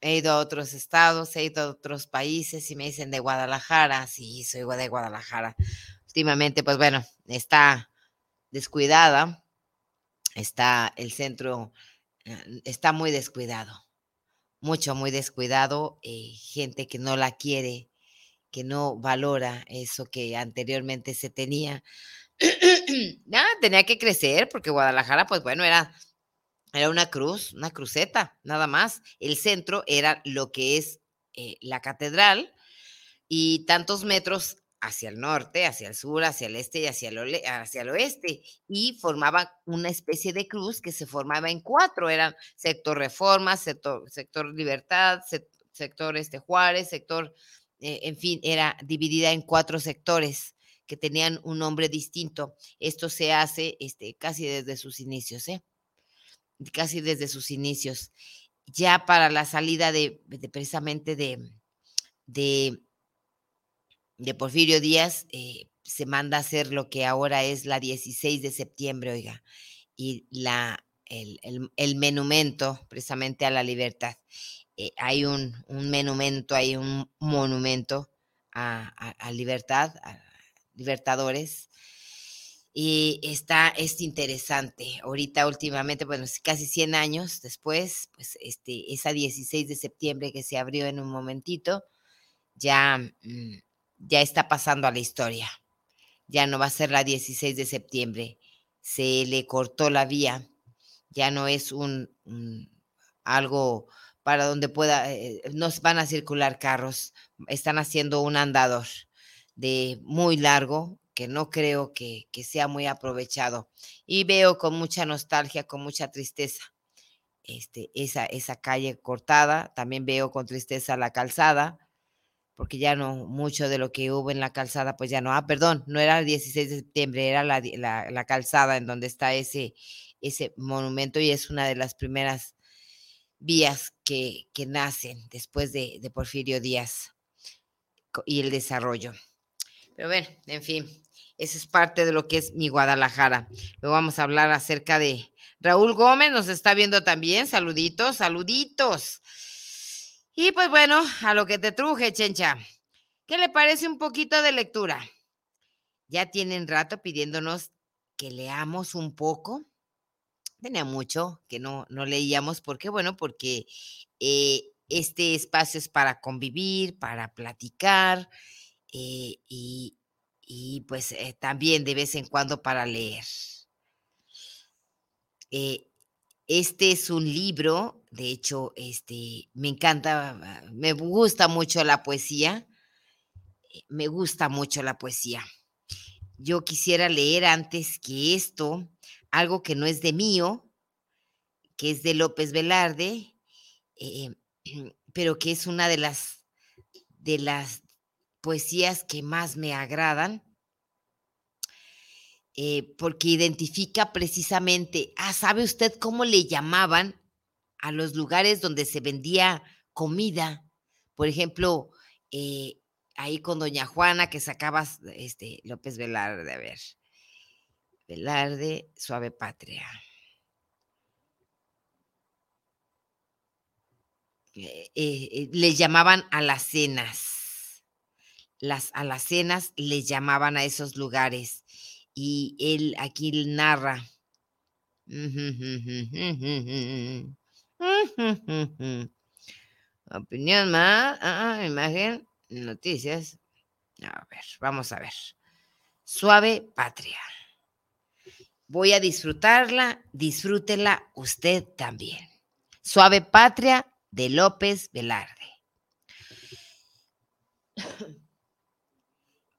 he ido a otros estados, he ido a otros países y me dicen de Guadalajara, sí, soy de Guadalajara. Últimamente, pues bueno, está descuidada, está el centro, eh, está muy descuidado, mucho, muy descuidado, eh, gente que no la quiere, que no valora eso que anteriormente se tenía. Nada, tenía que crecer porque Guadalajara, pues bueno, era, era una cruz, una cruceta, nada más. El centro era lo que es eh, la catedral y tantos metros hacia el norte, hacia el sur, hacia el este y hacia el, hacia el oeste, y formaba una especie de cruz que se formaba en cuatro, eran sector Reforma, sector, sector Libertad, sector este Juárez, sector, eh, en fin, era dividida en cuatro sectores que tenían un nombre distinto. Esto se hace este, casi desde sus inicios, ¿eh? Casi desde sus inicios. Ya para la salida de, precisamente de, de, Porfirio Díaz, eh, se manda a hacer lo que ahora es la 16 de septiembre, oiga, y la, el, el, monumento precisamente a la libertad. Eh, hay un, un hay un monumento a, a libertad, a, Libertadores. Y está, es interesante. Ahorita, últimamente, bueno, casi 100 años después, pues este, esa 16 de septiembre que se abrió en un momentito, ya, mm, ya está pasando a la historia. Ya no va a ser la 16 de septiembre. Se le cortó la vía. Ya no es un, algo para donde pueda, eh, no van a circular carros. Están haciendo un andador de muy largo, que no creo que, sea muy aprovechado. Y veo con mucha nostalgia, con mucha tristeza, este, esa, esa calle cortada. También veo con tristeza la calzada, porque ya no, mucho de lo que hubo en la calzada, pues ya no. Ah, perdón, no era el 16 de septiembre, era la, la, calzada en donde está ese, ese monumento y es una de las primeras vías que, que nacen después de, de Porfirio Díaz y el desarrollo. Pero bueno, en fin, eso es parte de lo que es mi Guadalajara. Luego vamos a hablar acerca de Raúl Gómez, nos está viendo también. Saluditos, saluditos. Y pues bueno, a lo que te truje, Chencha. ¿Qué le parece un poquito de lectura? Ya tienen rato pidiéndonos que leamos un poco. Tenía mucho que no, no leíamos. ¿Por qué? Bueno, porque eh, este espacio es para convivir, para platicar, eh, y, pues eh, también de vez en cuando para leer. Eh, este es un libro, de hecho, este, me encanta, me gusta mucho la poesía, me gusta mucho la poesía. Yo quisiera leer antes que esto algo que no es de mío, que es de López Velarde, pero que es una de las, de las poesías que más me agradan, eh, porque identifica precisamente, ah, ¿sabe usted cómo le llamaban a los lugares donde se vendía comida? Por ejemplo, eh, ahí con doña Juana que sacabas, este, López Velarde, a ver, Velarde, Suave Patria. Eh, le llamaban a las cenas las alacenas les llamaban a esos lugares. y él aquí narra. Opinión más, ah, ah, imagen, noticias. A ver, vamos a ver. Suave Patria. Voy a disfrutarla, disfrútela usted también. Suave Patria de López Velarde.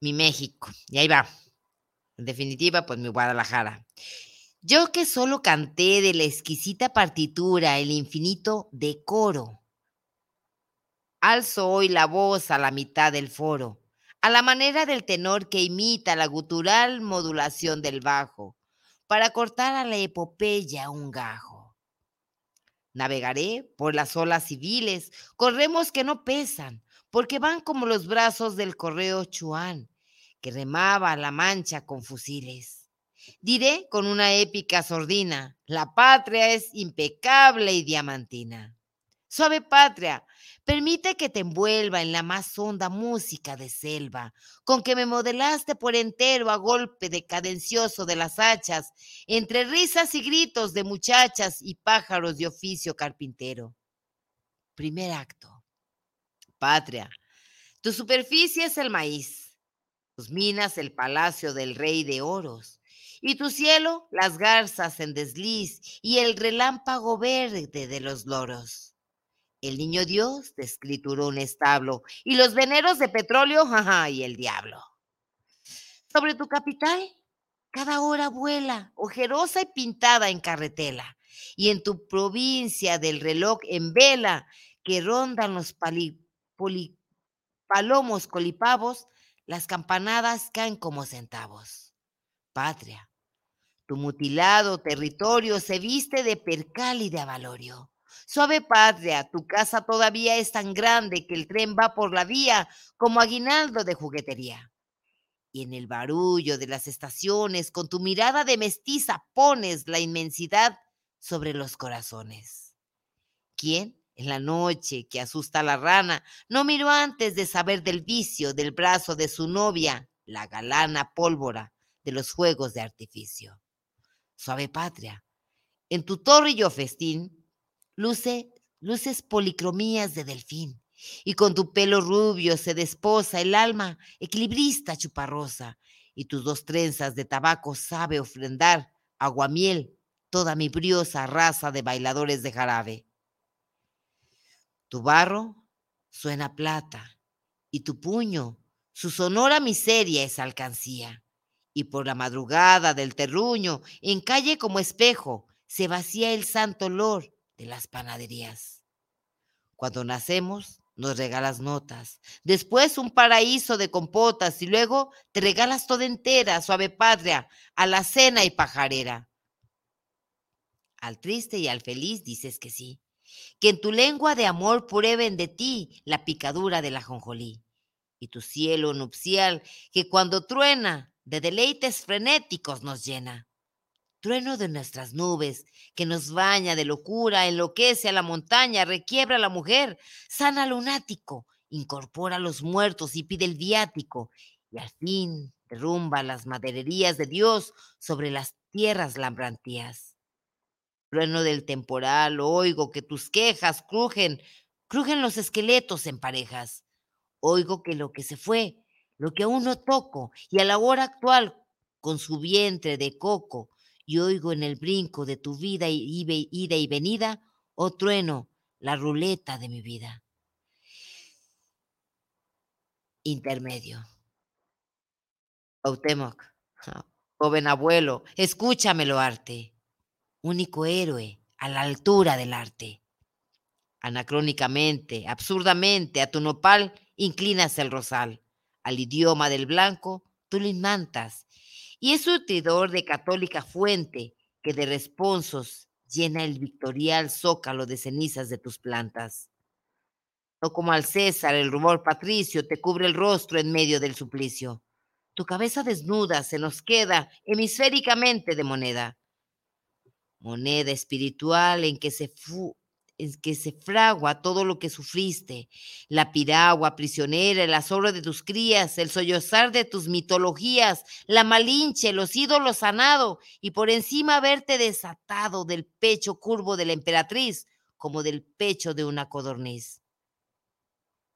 Mi México. Y ahí va. En definitiva, pues mi Guadalajara. Yo que solo canté de la exquisita partitura el infinito decoro. Alzo hoy la voz a la mitad del foro, a la manera del tenor que imita la gutural modulación del bajo, para cortar a la epopeya un gajo. Navegaré por las olas civiles, corremos que no pesan, porque van como los brazos del correo Chuan, que remaba la mancha con fusiles. Diré con una épica sordina, la patria es impecable y diamantina. Suave patria, permite que te envuelva en la más honda música de selva, con que me modelaste por entero a golpe de cadencioso de las hachas, entre risas y gritos de muchachas y pájaros de oficio carpintero. Primer acto. Patria, tu superficie es el maíz tus minas el palacio del rey de oros, y tu cielo las garzas en desliz y el relámpago verde de los loros. El niño Dios te escrituró un establo, y los veneros de petróleo, jaja, y el diablo. Sobre tu capital, cada hora vuela, ojerosa y pintada en carretela, y en tu provincia del reloj en vela, que rondan los palomos colipavos, las campanadas caen como centavos. Patria, tu mutilado territorio se viste de percal y de avalorio. Suave patria, tu casa todavía es tan grande que el tren va por la vía como aguinaldo de juguetería. Y en el barullo de las estaciones, con tu mirada de mestiza, pones la inmensidad sobre los corazones. ¿Quién en la noche que asusta a la rana, no miró antes de saber del vicio del brazo de su novia, la galana pólvora de los juegos de artificio. Suave patria, en tu torre festín, luce, luces policromías de delfín, y con tu pelo rubio se desposa el alma equilibrista chuparrosa, y tus dos trenzas de tabaco sabe ofrendar aguamiel toda mi briosa raza de bailadores de jarabe. Tu barro suena plata y tu puño, su sonora miseria es alcancía. Y por la madrugada del terruño, en calle como espejo, se vacía el santo olor de las panaderías. Cuando nacemos, nos regalas notas, después un paraíso de compotas y luego te regalas toda entera, suave patria, a la cena y pajarera. Al triste y al feliz dices que sí, que en tu lengua de amor prueben de ti la picadura del ajonjolí, y tu cielo nupcial, que cuando truena, de deleites frenéticos nos llena. Trueno de nuestras nubes, que nos baña de locura, enloquece a la montaña, requiebra a la mujer, sana al lunático, incorpora a los muertos y pide el viático, y al fin derrumba las madererías de Dios sobre las tierras lambrantías trueno del temporal, oigo que tus quejas crujen, crujen los esqueletos en parejas. Oigo que lo que se fue, lo que aún no toco, y a la hora actual, con su vientre de coco, y oigo en el brinco de tu vida ida y venida, oh trueno, la ruleta de mi vida. Intermedio. Autemoc, joven abuelo, escúchamelo arte único héroe a la altura del arte. Anacrónicamente, absurdamente, a tu nopal inclinas el rosal, al idioma del blanco tú le inmantas, y es surtidor de católica fuente que de responsos llena el victorial zócalo de cenizas de tus plantas. No como al César el rumor patricio te cubre el rostro en medio del suplicio. Tu cabeza desnuda se nos queda hemisféricamente de moneda moneda espiritual en que se, en que se fragua todo lo que sufriste, la piragua prisionera, el asombro de tus crías, el sollozar de tus mitologías, la malinche, los ídolos sanado, y por encima verte desatado del pecho curvo de la emperatriz, como del pecho de una codorniz.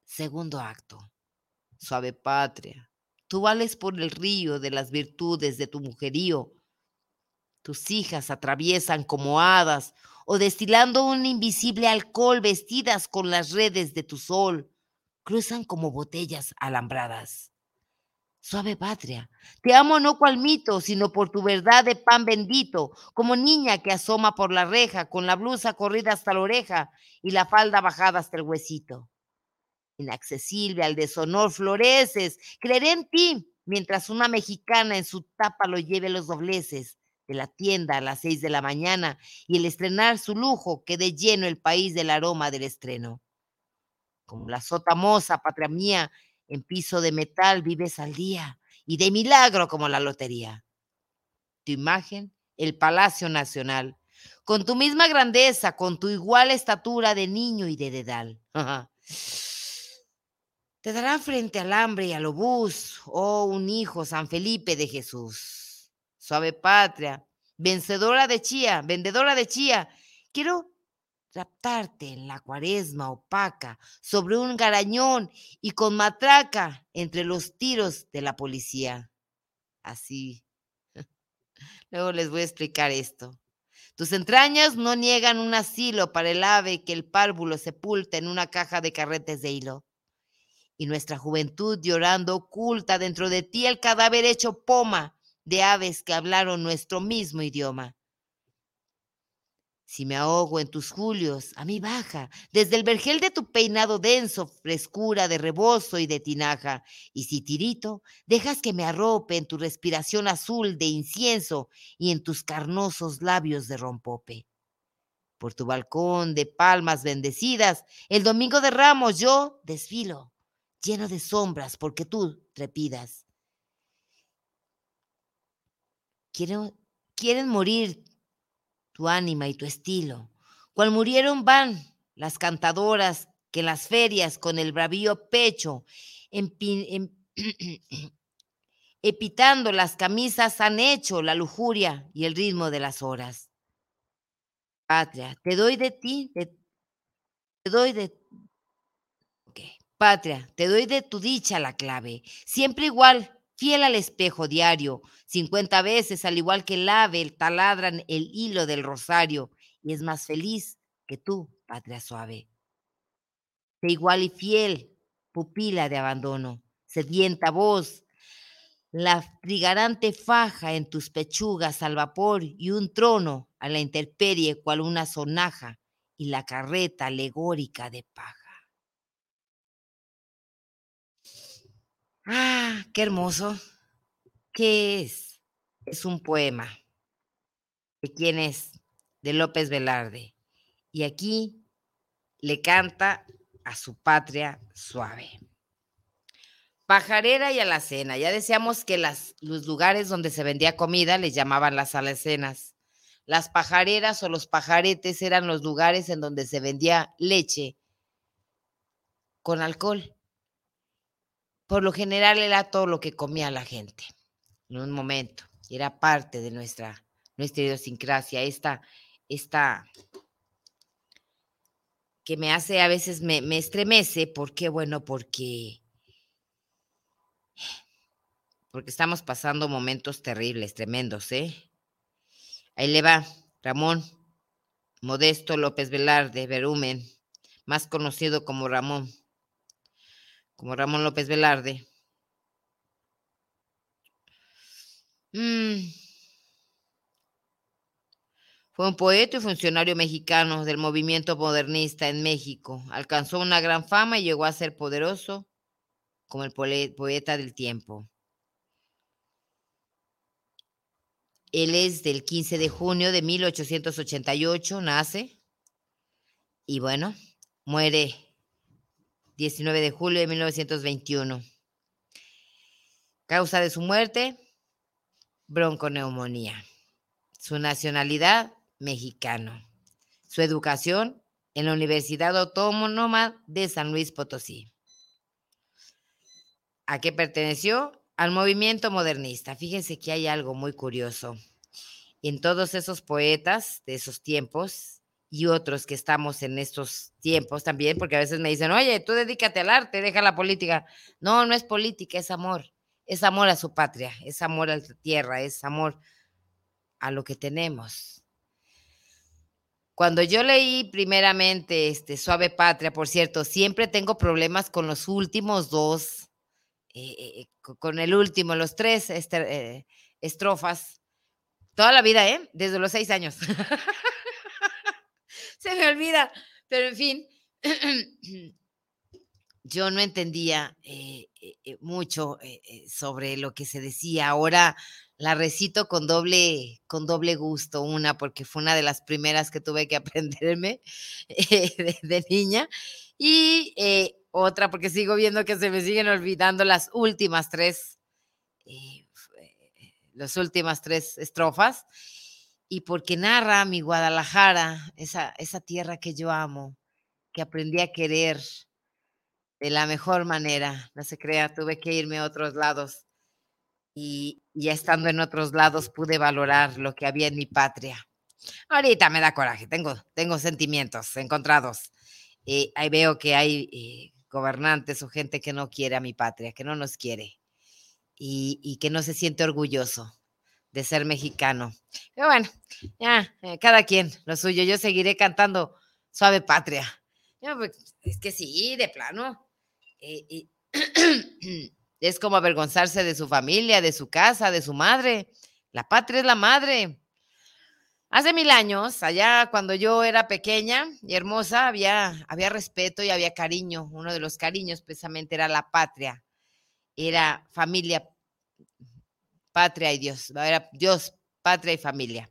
Segundo acto. Suave patria, tú vales por el río de las virtudes de tu mujerío. Tus hijas atraviesan como hadas o destilando un invisible alcohol vestidas con las redes de tu sol, cruzan como botellas alambradas. Suave patria, te amo no cual mito, sino por tu verdad de pan bendito, como niña que asoma por la reja con la blusa corrida hasta la oreja y la falda bajada hasta el huesito. Inaccesible al deshonor floreces, creeré en ti, mientras una mexicana en su tapa lo lleve los dobleces, de la tienda a las seis de la mañana y el estrenar su lujo quede lleno el país del aroma del estreno. Como la sota moza, patria mía, en piso de metal vives al día y de milagro como la lotería. Tu imagen, el Palacio Nacional, con tu misma grandeza, con tu igual estatura de niño y de dedal. Te dará frente al hambre y al obús, oh un hijo San Felipe de Jesús suave patria, vencedora de chía, vendedora de chía. Quiero raptarte en la cuaresma opaca sobre un garañón y con matraca entre los tiros de la policía. Así. Luego les voy a explicar esto. Tus entrañas no niegan un asilo para el ave que el párvulo sepulta en una caja de carretes de hilo. Y nuestra juventud llorando oculta dentro de ti el cadáver hecho poma de aves que hablaron nuestro mismo idioma. Si me ahogo en tus julios, a mí baja, desde el vergel de tu peinado denso, frescura de rebozo y de tinaja. Y si tirito, dejas que me arrope en tu respiración azul de incienso y en tus carnosos labios de rompope. Por tu balcón de palmas bendecidas, el domingo de ramos yo desfilo, lleno de sombras porque tú trepidas. Quieren, morir tu ánima y tu estilo. Cual murieron van las cantadoras que en las ferias con el bravío pecho, epitando las camisas han hecho la lujuria y el ritmo de las horas. Patria, te doy de ti, te doy de... Patria, te doy de tu dicha la clave, siempre igual, fiel al espejo diario, cincuenta veces, al igual que el ave, taladran el hilo del rosario, y es más feliz que tú, patria suave. De igual y fiel, pupila de abandono, sedienta voz, la frigarante faja en tus pechugas al vapor y un trono a la intemperie cual una sonaja y la carreta alegórica de paja. Ah, qué hermoso. ¿Qué es? Es un poema. ¿De quién es? De López Velarde. Y aquí le canta a su patria suave. Pajarera y alacena. Ya decíamos que los lugares donde se vendía comida les llamaban las alacenas. Las pajareras o los pajaretes eran los lugares en donde se vendía leche con alcohol por lo general era todo lo que comía la gente en un momento. Era parte de nuestra, nuestra idiosincrasia, esta, esta que me hace, a veces me, me estremece, ¿por qué? Bueno, porque, porque estamos pasando momentos terribles, tremendos, ¿eh? Ahí le va, Ramón Modesto López Velarde, Verumen, más conocido como Ramón como Ramón López Velarde. Mm. Fue un poeta y funcionario mexicano del movimiento modernista en México. Alcanzó una gran fama y llegó a ser poderoso como el poeta del tiempo. Él es del 15 de junio de 1888, nace y bueno, muere 19 de julio de 1921. Causa de su muerte, bronconeumonía. Su nacionalidad, mexicano. Su educación, en la Universidad Autónoma de San Luis Potosí. ¿A qué perteneció? Al movimiento modernista. Fíjense que hay algo muy curioso. En todos esos poetas de esos tiempos y otros que estamos en estos tiempos también, porque a veces me dicen, oye, tú dedícate al arte, deja la política. No, no es política, es amor. Es amor a su patria, es amor a la tierra, es amor a lo que tenemos. Cuando yo leí primeramente este Suave Patria, por cierto, siempre tengo problemas con los últimos dos, eh, eh, con el último, los tres este, eh, estrofas, toda la vida, ¿eh? Desde los seis años. Se me olvida, pero en fin, yo no entendía mucho sobre lo que se decía. Ahora la recito con doble, con doble gusto, una porque fue una de las primeras que tuve que aprenderme eh, de, niña y eh, otra porque sigo viendo que se me siguen olvidando las últimas tres, eh, las últimas tres estrofas y porque narra mi Guadalajara, esa, esa tierra que yo amo, que aprendí a querer de la mejor manera, no se crea, tuve que irme a otros lados y ya estando en otros lados pude valorar lo que había en mi patria. Ahorita me da coraje, tengo, tengo sentimientos encontrados. Eh, ahí veo que hay eh, gobernantes o gente que no quiere a mi patria, que no nos quiere y, que no se siente orgulloso de ser mexicano. Pero bueno, ya, eh, cada quien lo suyo. Yo seguiré cantando Suave Patria. Pues, es que sí, de plano. Es como avergonzarse de su familia, de su casa, de su madre. La patria es la madre. Hace mil años, allá cuando yo era pequeña y hermosa, había, había respeto y había cariño. Uno de los cariños precisamente era la patria. Era familia, patria y Dios. Era Dios, patria y familia.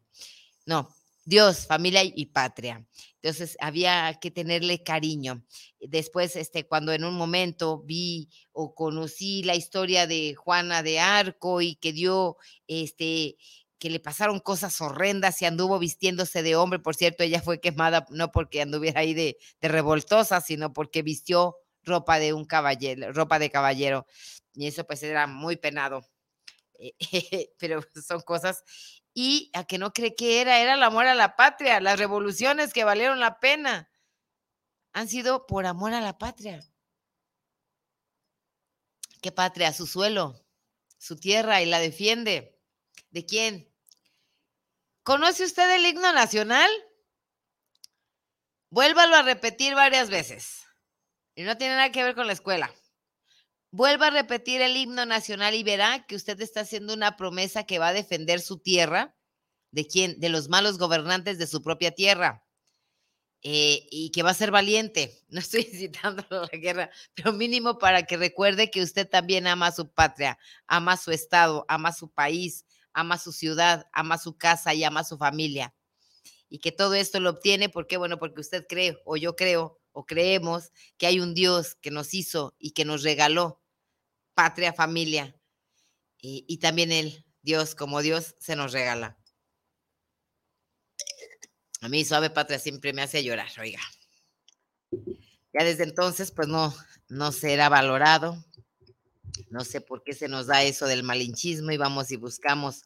No, Dios, familia y patria. Entonces había que tenerle cariño. Después, este, cuando en un momento vi o conocí la historia de Juana de Arco y que dio, este, que le pasaron cosas horrendas y anduvo vistiéndose de hombre. Por cierto, ella fue quemada no porque anduviera ahí de, de revoltosa, sino porque vistió ropa de un caballero, ropa de caballero. Y eso pues era muy penado. pero son cosas y a que no cree que era, era el amor a la patria, las revoluciones que valieron la pena han sido por amor a la patria. ¿Qué patria? Su suelo, su tierra y la defiende. ¿De quién? ¿Conoce usted el himno nacional? Vuélvalo a repetir varias veces. Y no tiene nada que ver con la escuela. Vuelva a repetir el himno nacional y verá que usted está haciendo una promesa que va a defender su tierra. ¿De quién? De los malos gobernantes de su propia tierra. Eh, y que va a ser valiente. No estoy citando la guerra, pero mínimo para que recuerde que usted también ama a su patria, ama a su estado, ama a su país, ama a su ciudad, ama a su casa y ama a su familia. Y que todo esto lo obtiene, porque Bueno, porque usted cree, o yo creo, o creemos que hay un Dios que nos hizo y que nos regaló patria, familia, y, también el Dios como Dios se nos regala. A mí suave patria siempre me hace llorar, oiga. Ya desde entonces, pues no, no será valorado. No sé por qué se nos da eso del malinchismo y vamos y buscamos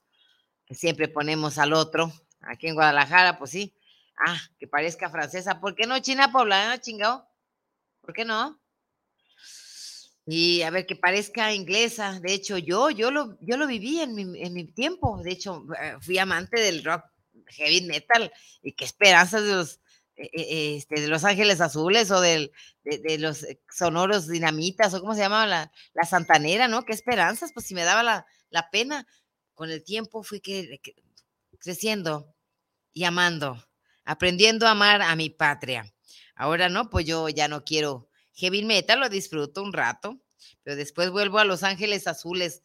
siempre ponemos al otro. Aquí en Guadalajara, pues sí, Ah, que parezca francesa. ¿Por qué no China poblana, chingado? ¿Por qué no? Y a ver, que parezca inglesa. De hecho, yo, yo lo, yo lo viví en mi, tiempo. De hecho, eh, fui amante del rock heavy metal. Y qué esperanzas de los, eh, eh, este, de los Ángeles Azules o del, de, los sonoros dinamitas o cómo se llamaba la, la santanera, ¿no? Qué esperanzas, pues si me daba la, la pena. Con el tiempo fui que, creciendo y amando aprendiendo a amar a mi patria. Ahora no, pues yo ya no quiero heavy metal, lo disfruto un rato, pero después vuelvo a Los Ángeles Azules.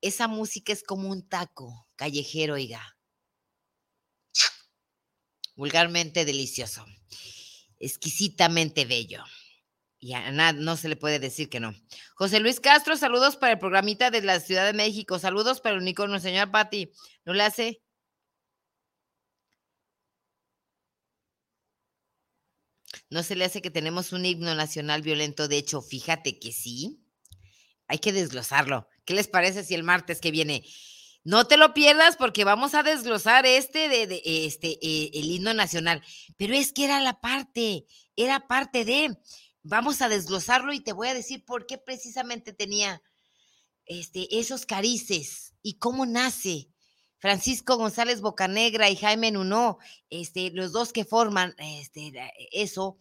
Esa música es como un taco callejero, oiga. Vulgarmente delicioso, exquisitamente bello. Y a nada, no se le puede decir que no. José Luis Castro, saludos para el programita de la Ciudad de México. Saludos para el unicornio, señor Patti. ¿No le hace? ¿No se le hace que tenemos un himno nacional violento? De hecho, fíjate que sí. Hay que desglosarlo. ¿Qué les parece si el martes que viene no te lo pierdas porque vamos a desglosar este de, este eh, el himno nacional. Pero es que era la parte, era parte de. Vamos a desglosarlo y te voy a decir por qué precisamente tenía este, esos carices y cómo nace. Francisco González Bocanegra y Jaime Nuno, este, los dos que forman este, eso,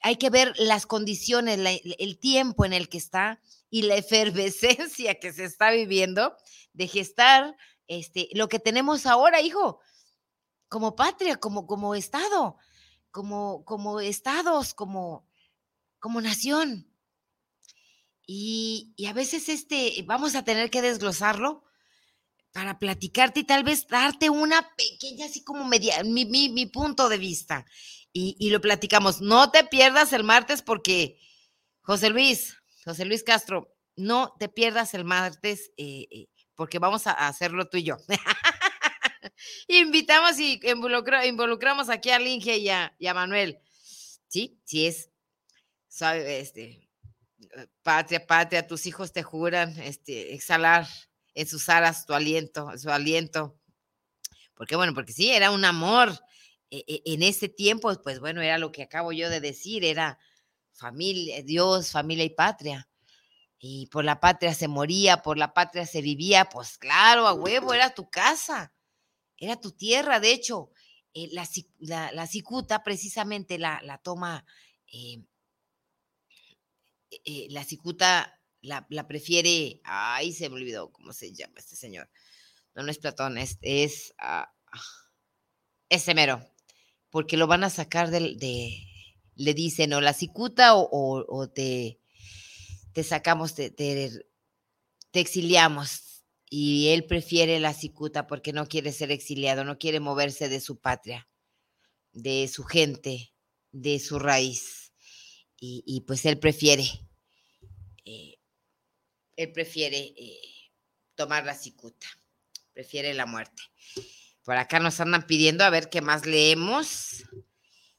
hay que ver las condiciones, el tiempo en el que está y la efervescencia que se está viviendo de gestar este, lo que tenemos ahora, hijo, como patria, como, como Estado, como, como estados, como, como nación. Y, a veces este, vamos a tener que desglosarlo para platicarte y tal vez darte una pequeña, así como media, mi, mi, punto de vista. Y, y, lo platicamos. No te pierdas el martes porque, José Luis, José Luis Castro, no te pierdas el martes eh, eh, porque vamos a hacerlo tú y yo. Invitamos y involucramos aquí a Linge y a, Manuel. Sí, sí es, sabe, este, patria, patria, tus hijos te juran, este, exhalar en sus alas tu aliento, su aliento. Porque bueno, porque sí, era un amor. E, e, en ese tiempo, pues bueno, era lo que acabo yo de decir, era familia, Dios, familia y patria y por la patria se moría, por la patria se vivía, pues claro, a huevo, era tu casa, era tu tierra, de hecho, eh, la, cicuta precisamente la, la toma, eh, eh, la cicuta la, prefiere, ay, se me olvidó cómo se llama este señor, no, no es Platón, es, es, mero, porque lo van a sacar de, le dicen o la cicuta o te te sacamos, te, te, exiliamos. Y él prefiere la cicuta porque no quiere ser exiliado, no quiere moverse de su patria, de su gente, de su raíz. Y, pues él prefiere, eh, él prefiere eh, tomar la cicuta, prefiere la muerte. Por acá nos andan pidiendo a ver qué más leemos.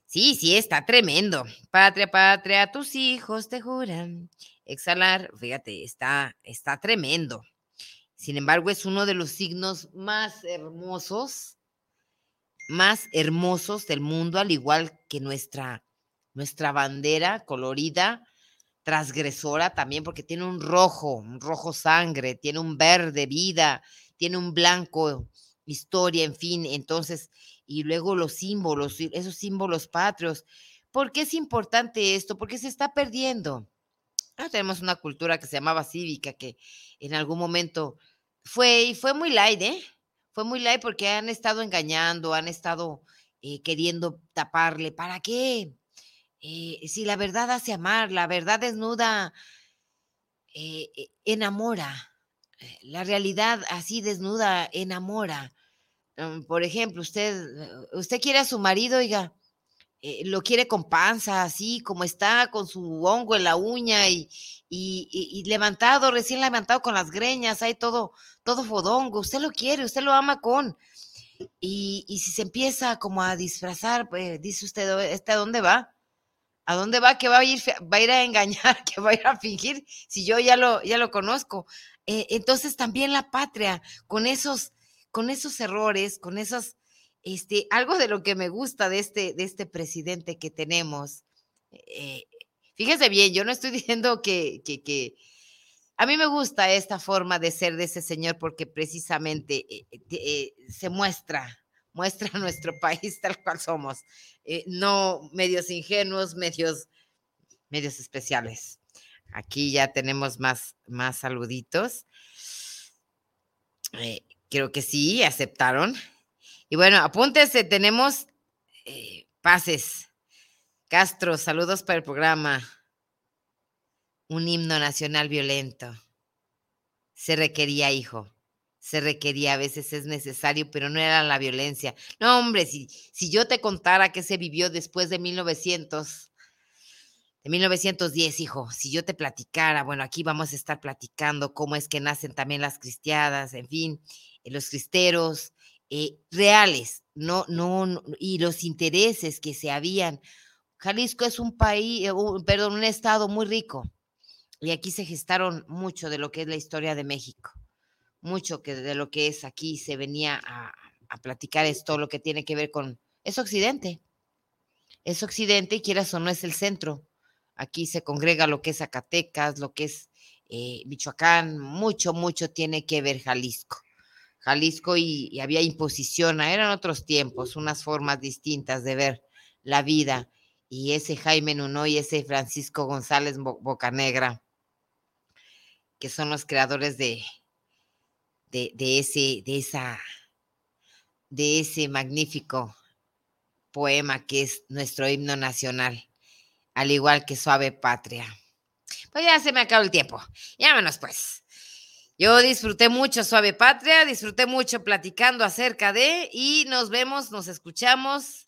Sí, sí, está tremendo. Patria, patria, tus hijos te juran exhalar, fíjate, está, está tremendo. Sin embargo, es uno de los signos más hermosos, más hermosos del mundo, al igual que nuestra, nuestra bandera colorida, transgresora también, porque tiene un rojo, un rojo sangre, tiene un verde vida, tiene un blanco historia, en fin, entonces, y luego los símbolos, esos símbolos patrios. ¿Por qué es importante esto? Porque se está perdiendo. Ah, tenemos una cultura que se llamaba cívica, que en algún momento fue, y fue muy light, ¿eh? Fue muy light porque han estado engañando, han estado eh, queriendo taparle. ¿Para qué? Eh, si la verdad hace amar, la verdad desnuda, eh, enamora. La realidad así desnuda enamora. Mm, por ejemplo, usted, usted quiere a su marido, oiga, eh, lo quiere con panza, así como está, con su hongo en la uña y, y, levantado, recién levantado con las greñas, hay todo, todo fodongo, usted lo quiere, usted lo ama con. Y si se empieza como a disfrazar, pues dice usted, ¿este a dónde va? ¿A dónde va? ¿Que va a ir, va a, ir a engañar? ¿Que va a ir a fingir? Si yo ya lo, ya lo conozco. Eh, entonces también la patria, con esos, con esos errores, con esas este, algo de lo que me gusta de este, de este presidente que tenemos, eh, fíjese bien, yo no estoy diciendo que, que, a mí me gusta esta forma de ser de ese señor porque precisamente eh, se muestra, muestra nuestro país tal cual somos, no medios ingenuos, medios, medios especiales. Aquí ya tenemos más, más saluditos. creo que sí, aceptaron. Y bueno, apúntese, tenemos eh, pases. Castro, saludos para el programa. Un himno nacional violento. Se requería, hijo. Se requería, a veces es necesario, pero no era la violencia. No, hombre, si, si yo te contara que se vivió después de 1900, de 1910, hijo, si yo te platicara, bueno, aquí vamos a estar platicando cómo es que nacen también las cristiadas, en fin, los cristeros, eh, reales, no, no, y los intereses que se habían Jalisco es un país, eh, perdón, un estado muy rico. Y aquí se gestaron mucho de lo que es la historia de México. Mucho que de lo que es aquí se venía a, platicar esto, lo que tiene que ver con... Es Occidente. Es Occidente y quieras o no es el centro. Aquí se congrega lo que es Zacatecas, lo que es eh, Michoacán, mucho, mucho tiene que ver Jalisco. Jalisco y, había imposición, eran otros tiempos, unas formas distintas de ver la vida. Y ese Jaime Nuno y ese Francisco González Bocanegra, que son los creadores de, de, ese, de, esa, de ese magnífico poema que es nuestro himno nacional, al igual que Suave Patria. Pues ya se me acabó el tiempo. Llámanos pues. Yo disfruté mucho Suave Patria, disfruté mucho platicando acerca de y nos vemos, nos escuchamos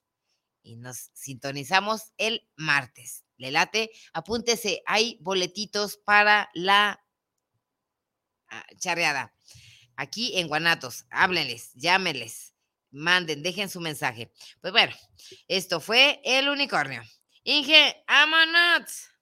y nos sintonizamos el martes. Le late, apúntese, hay boletitos para la ah, charreada. Aquí en Guanatos, háblenles, llámenles, manden, dejen su mensaje. Pues bueno, esto fue el unicornio. Inge, vámonos.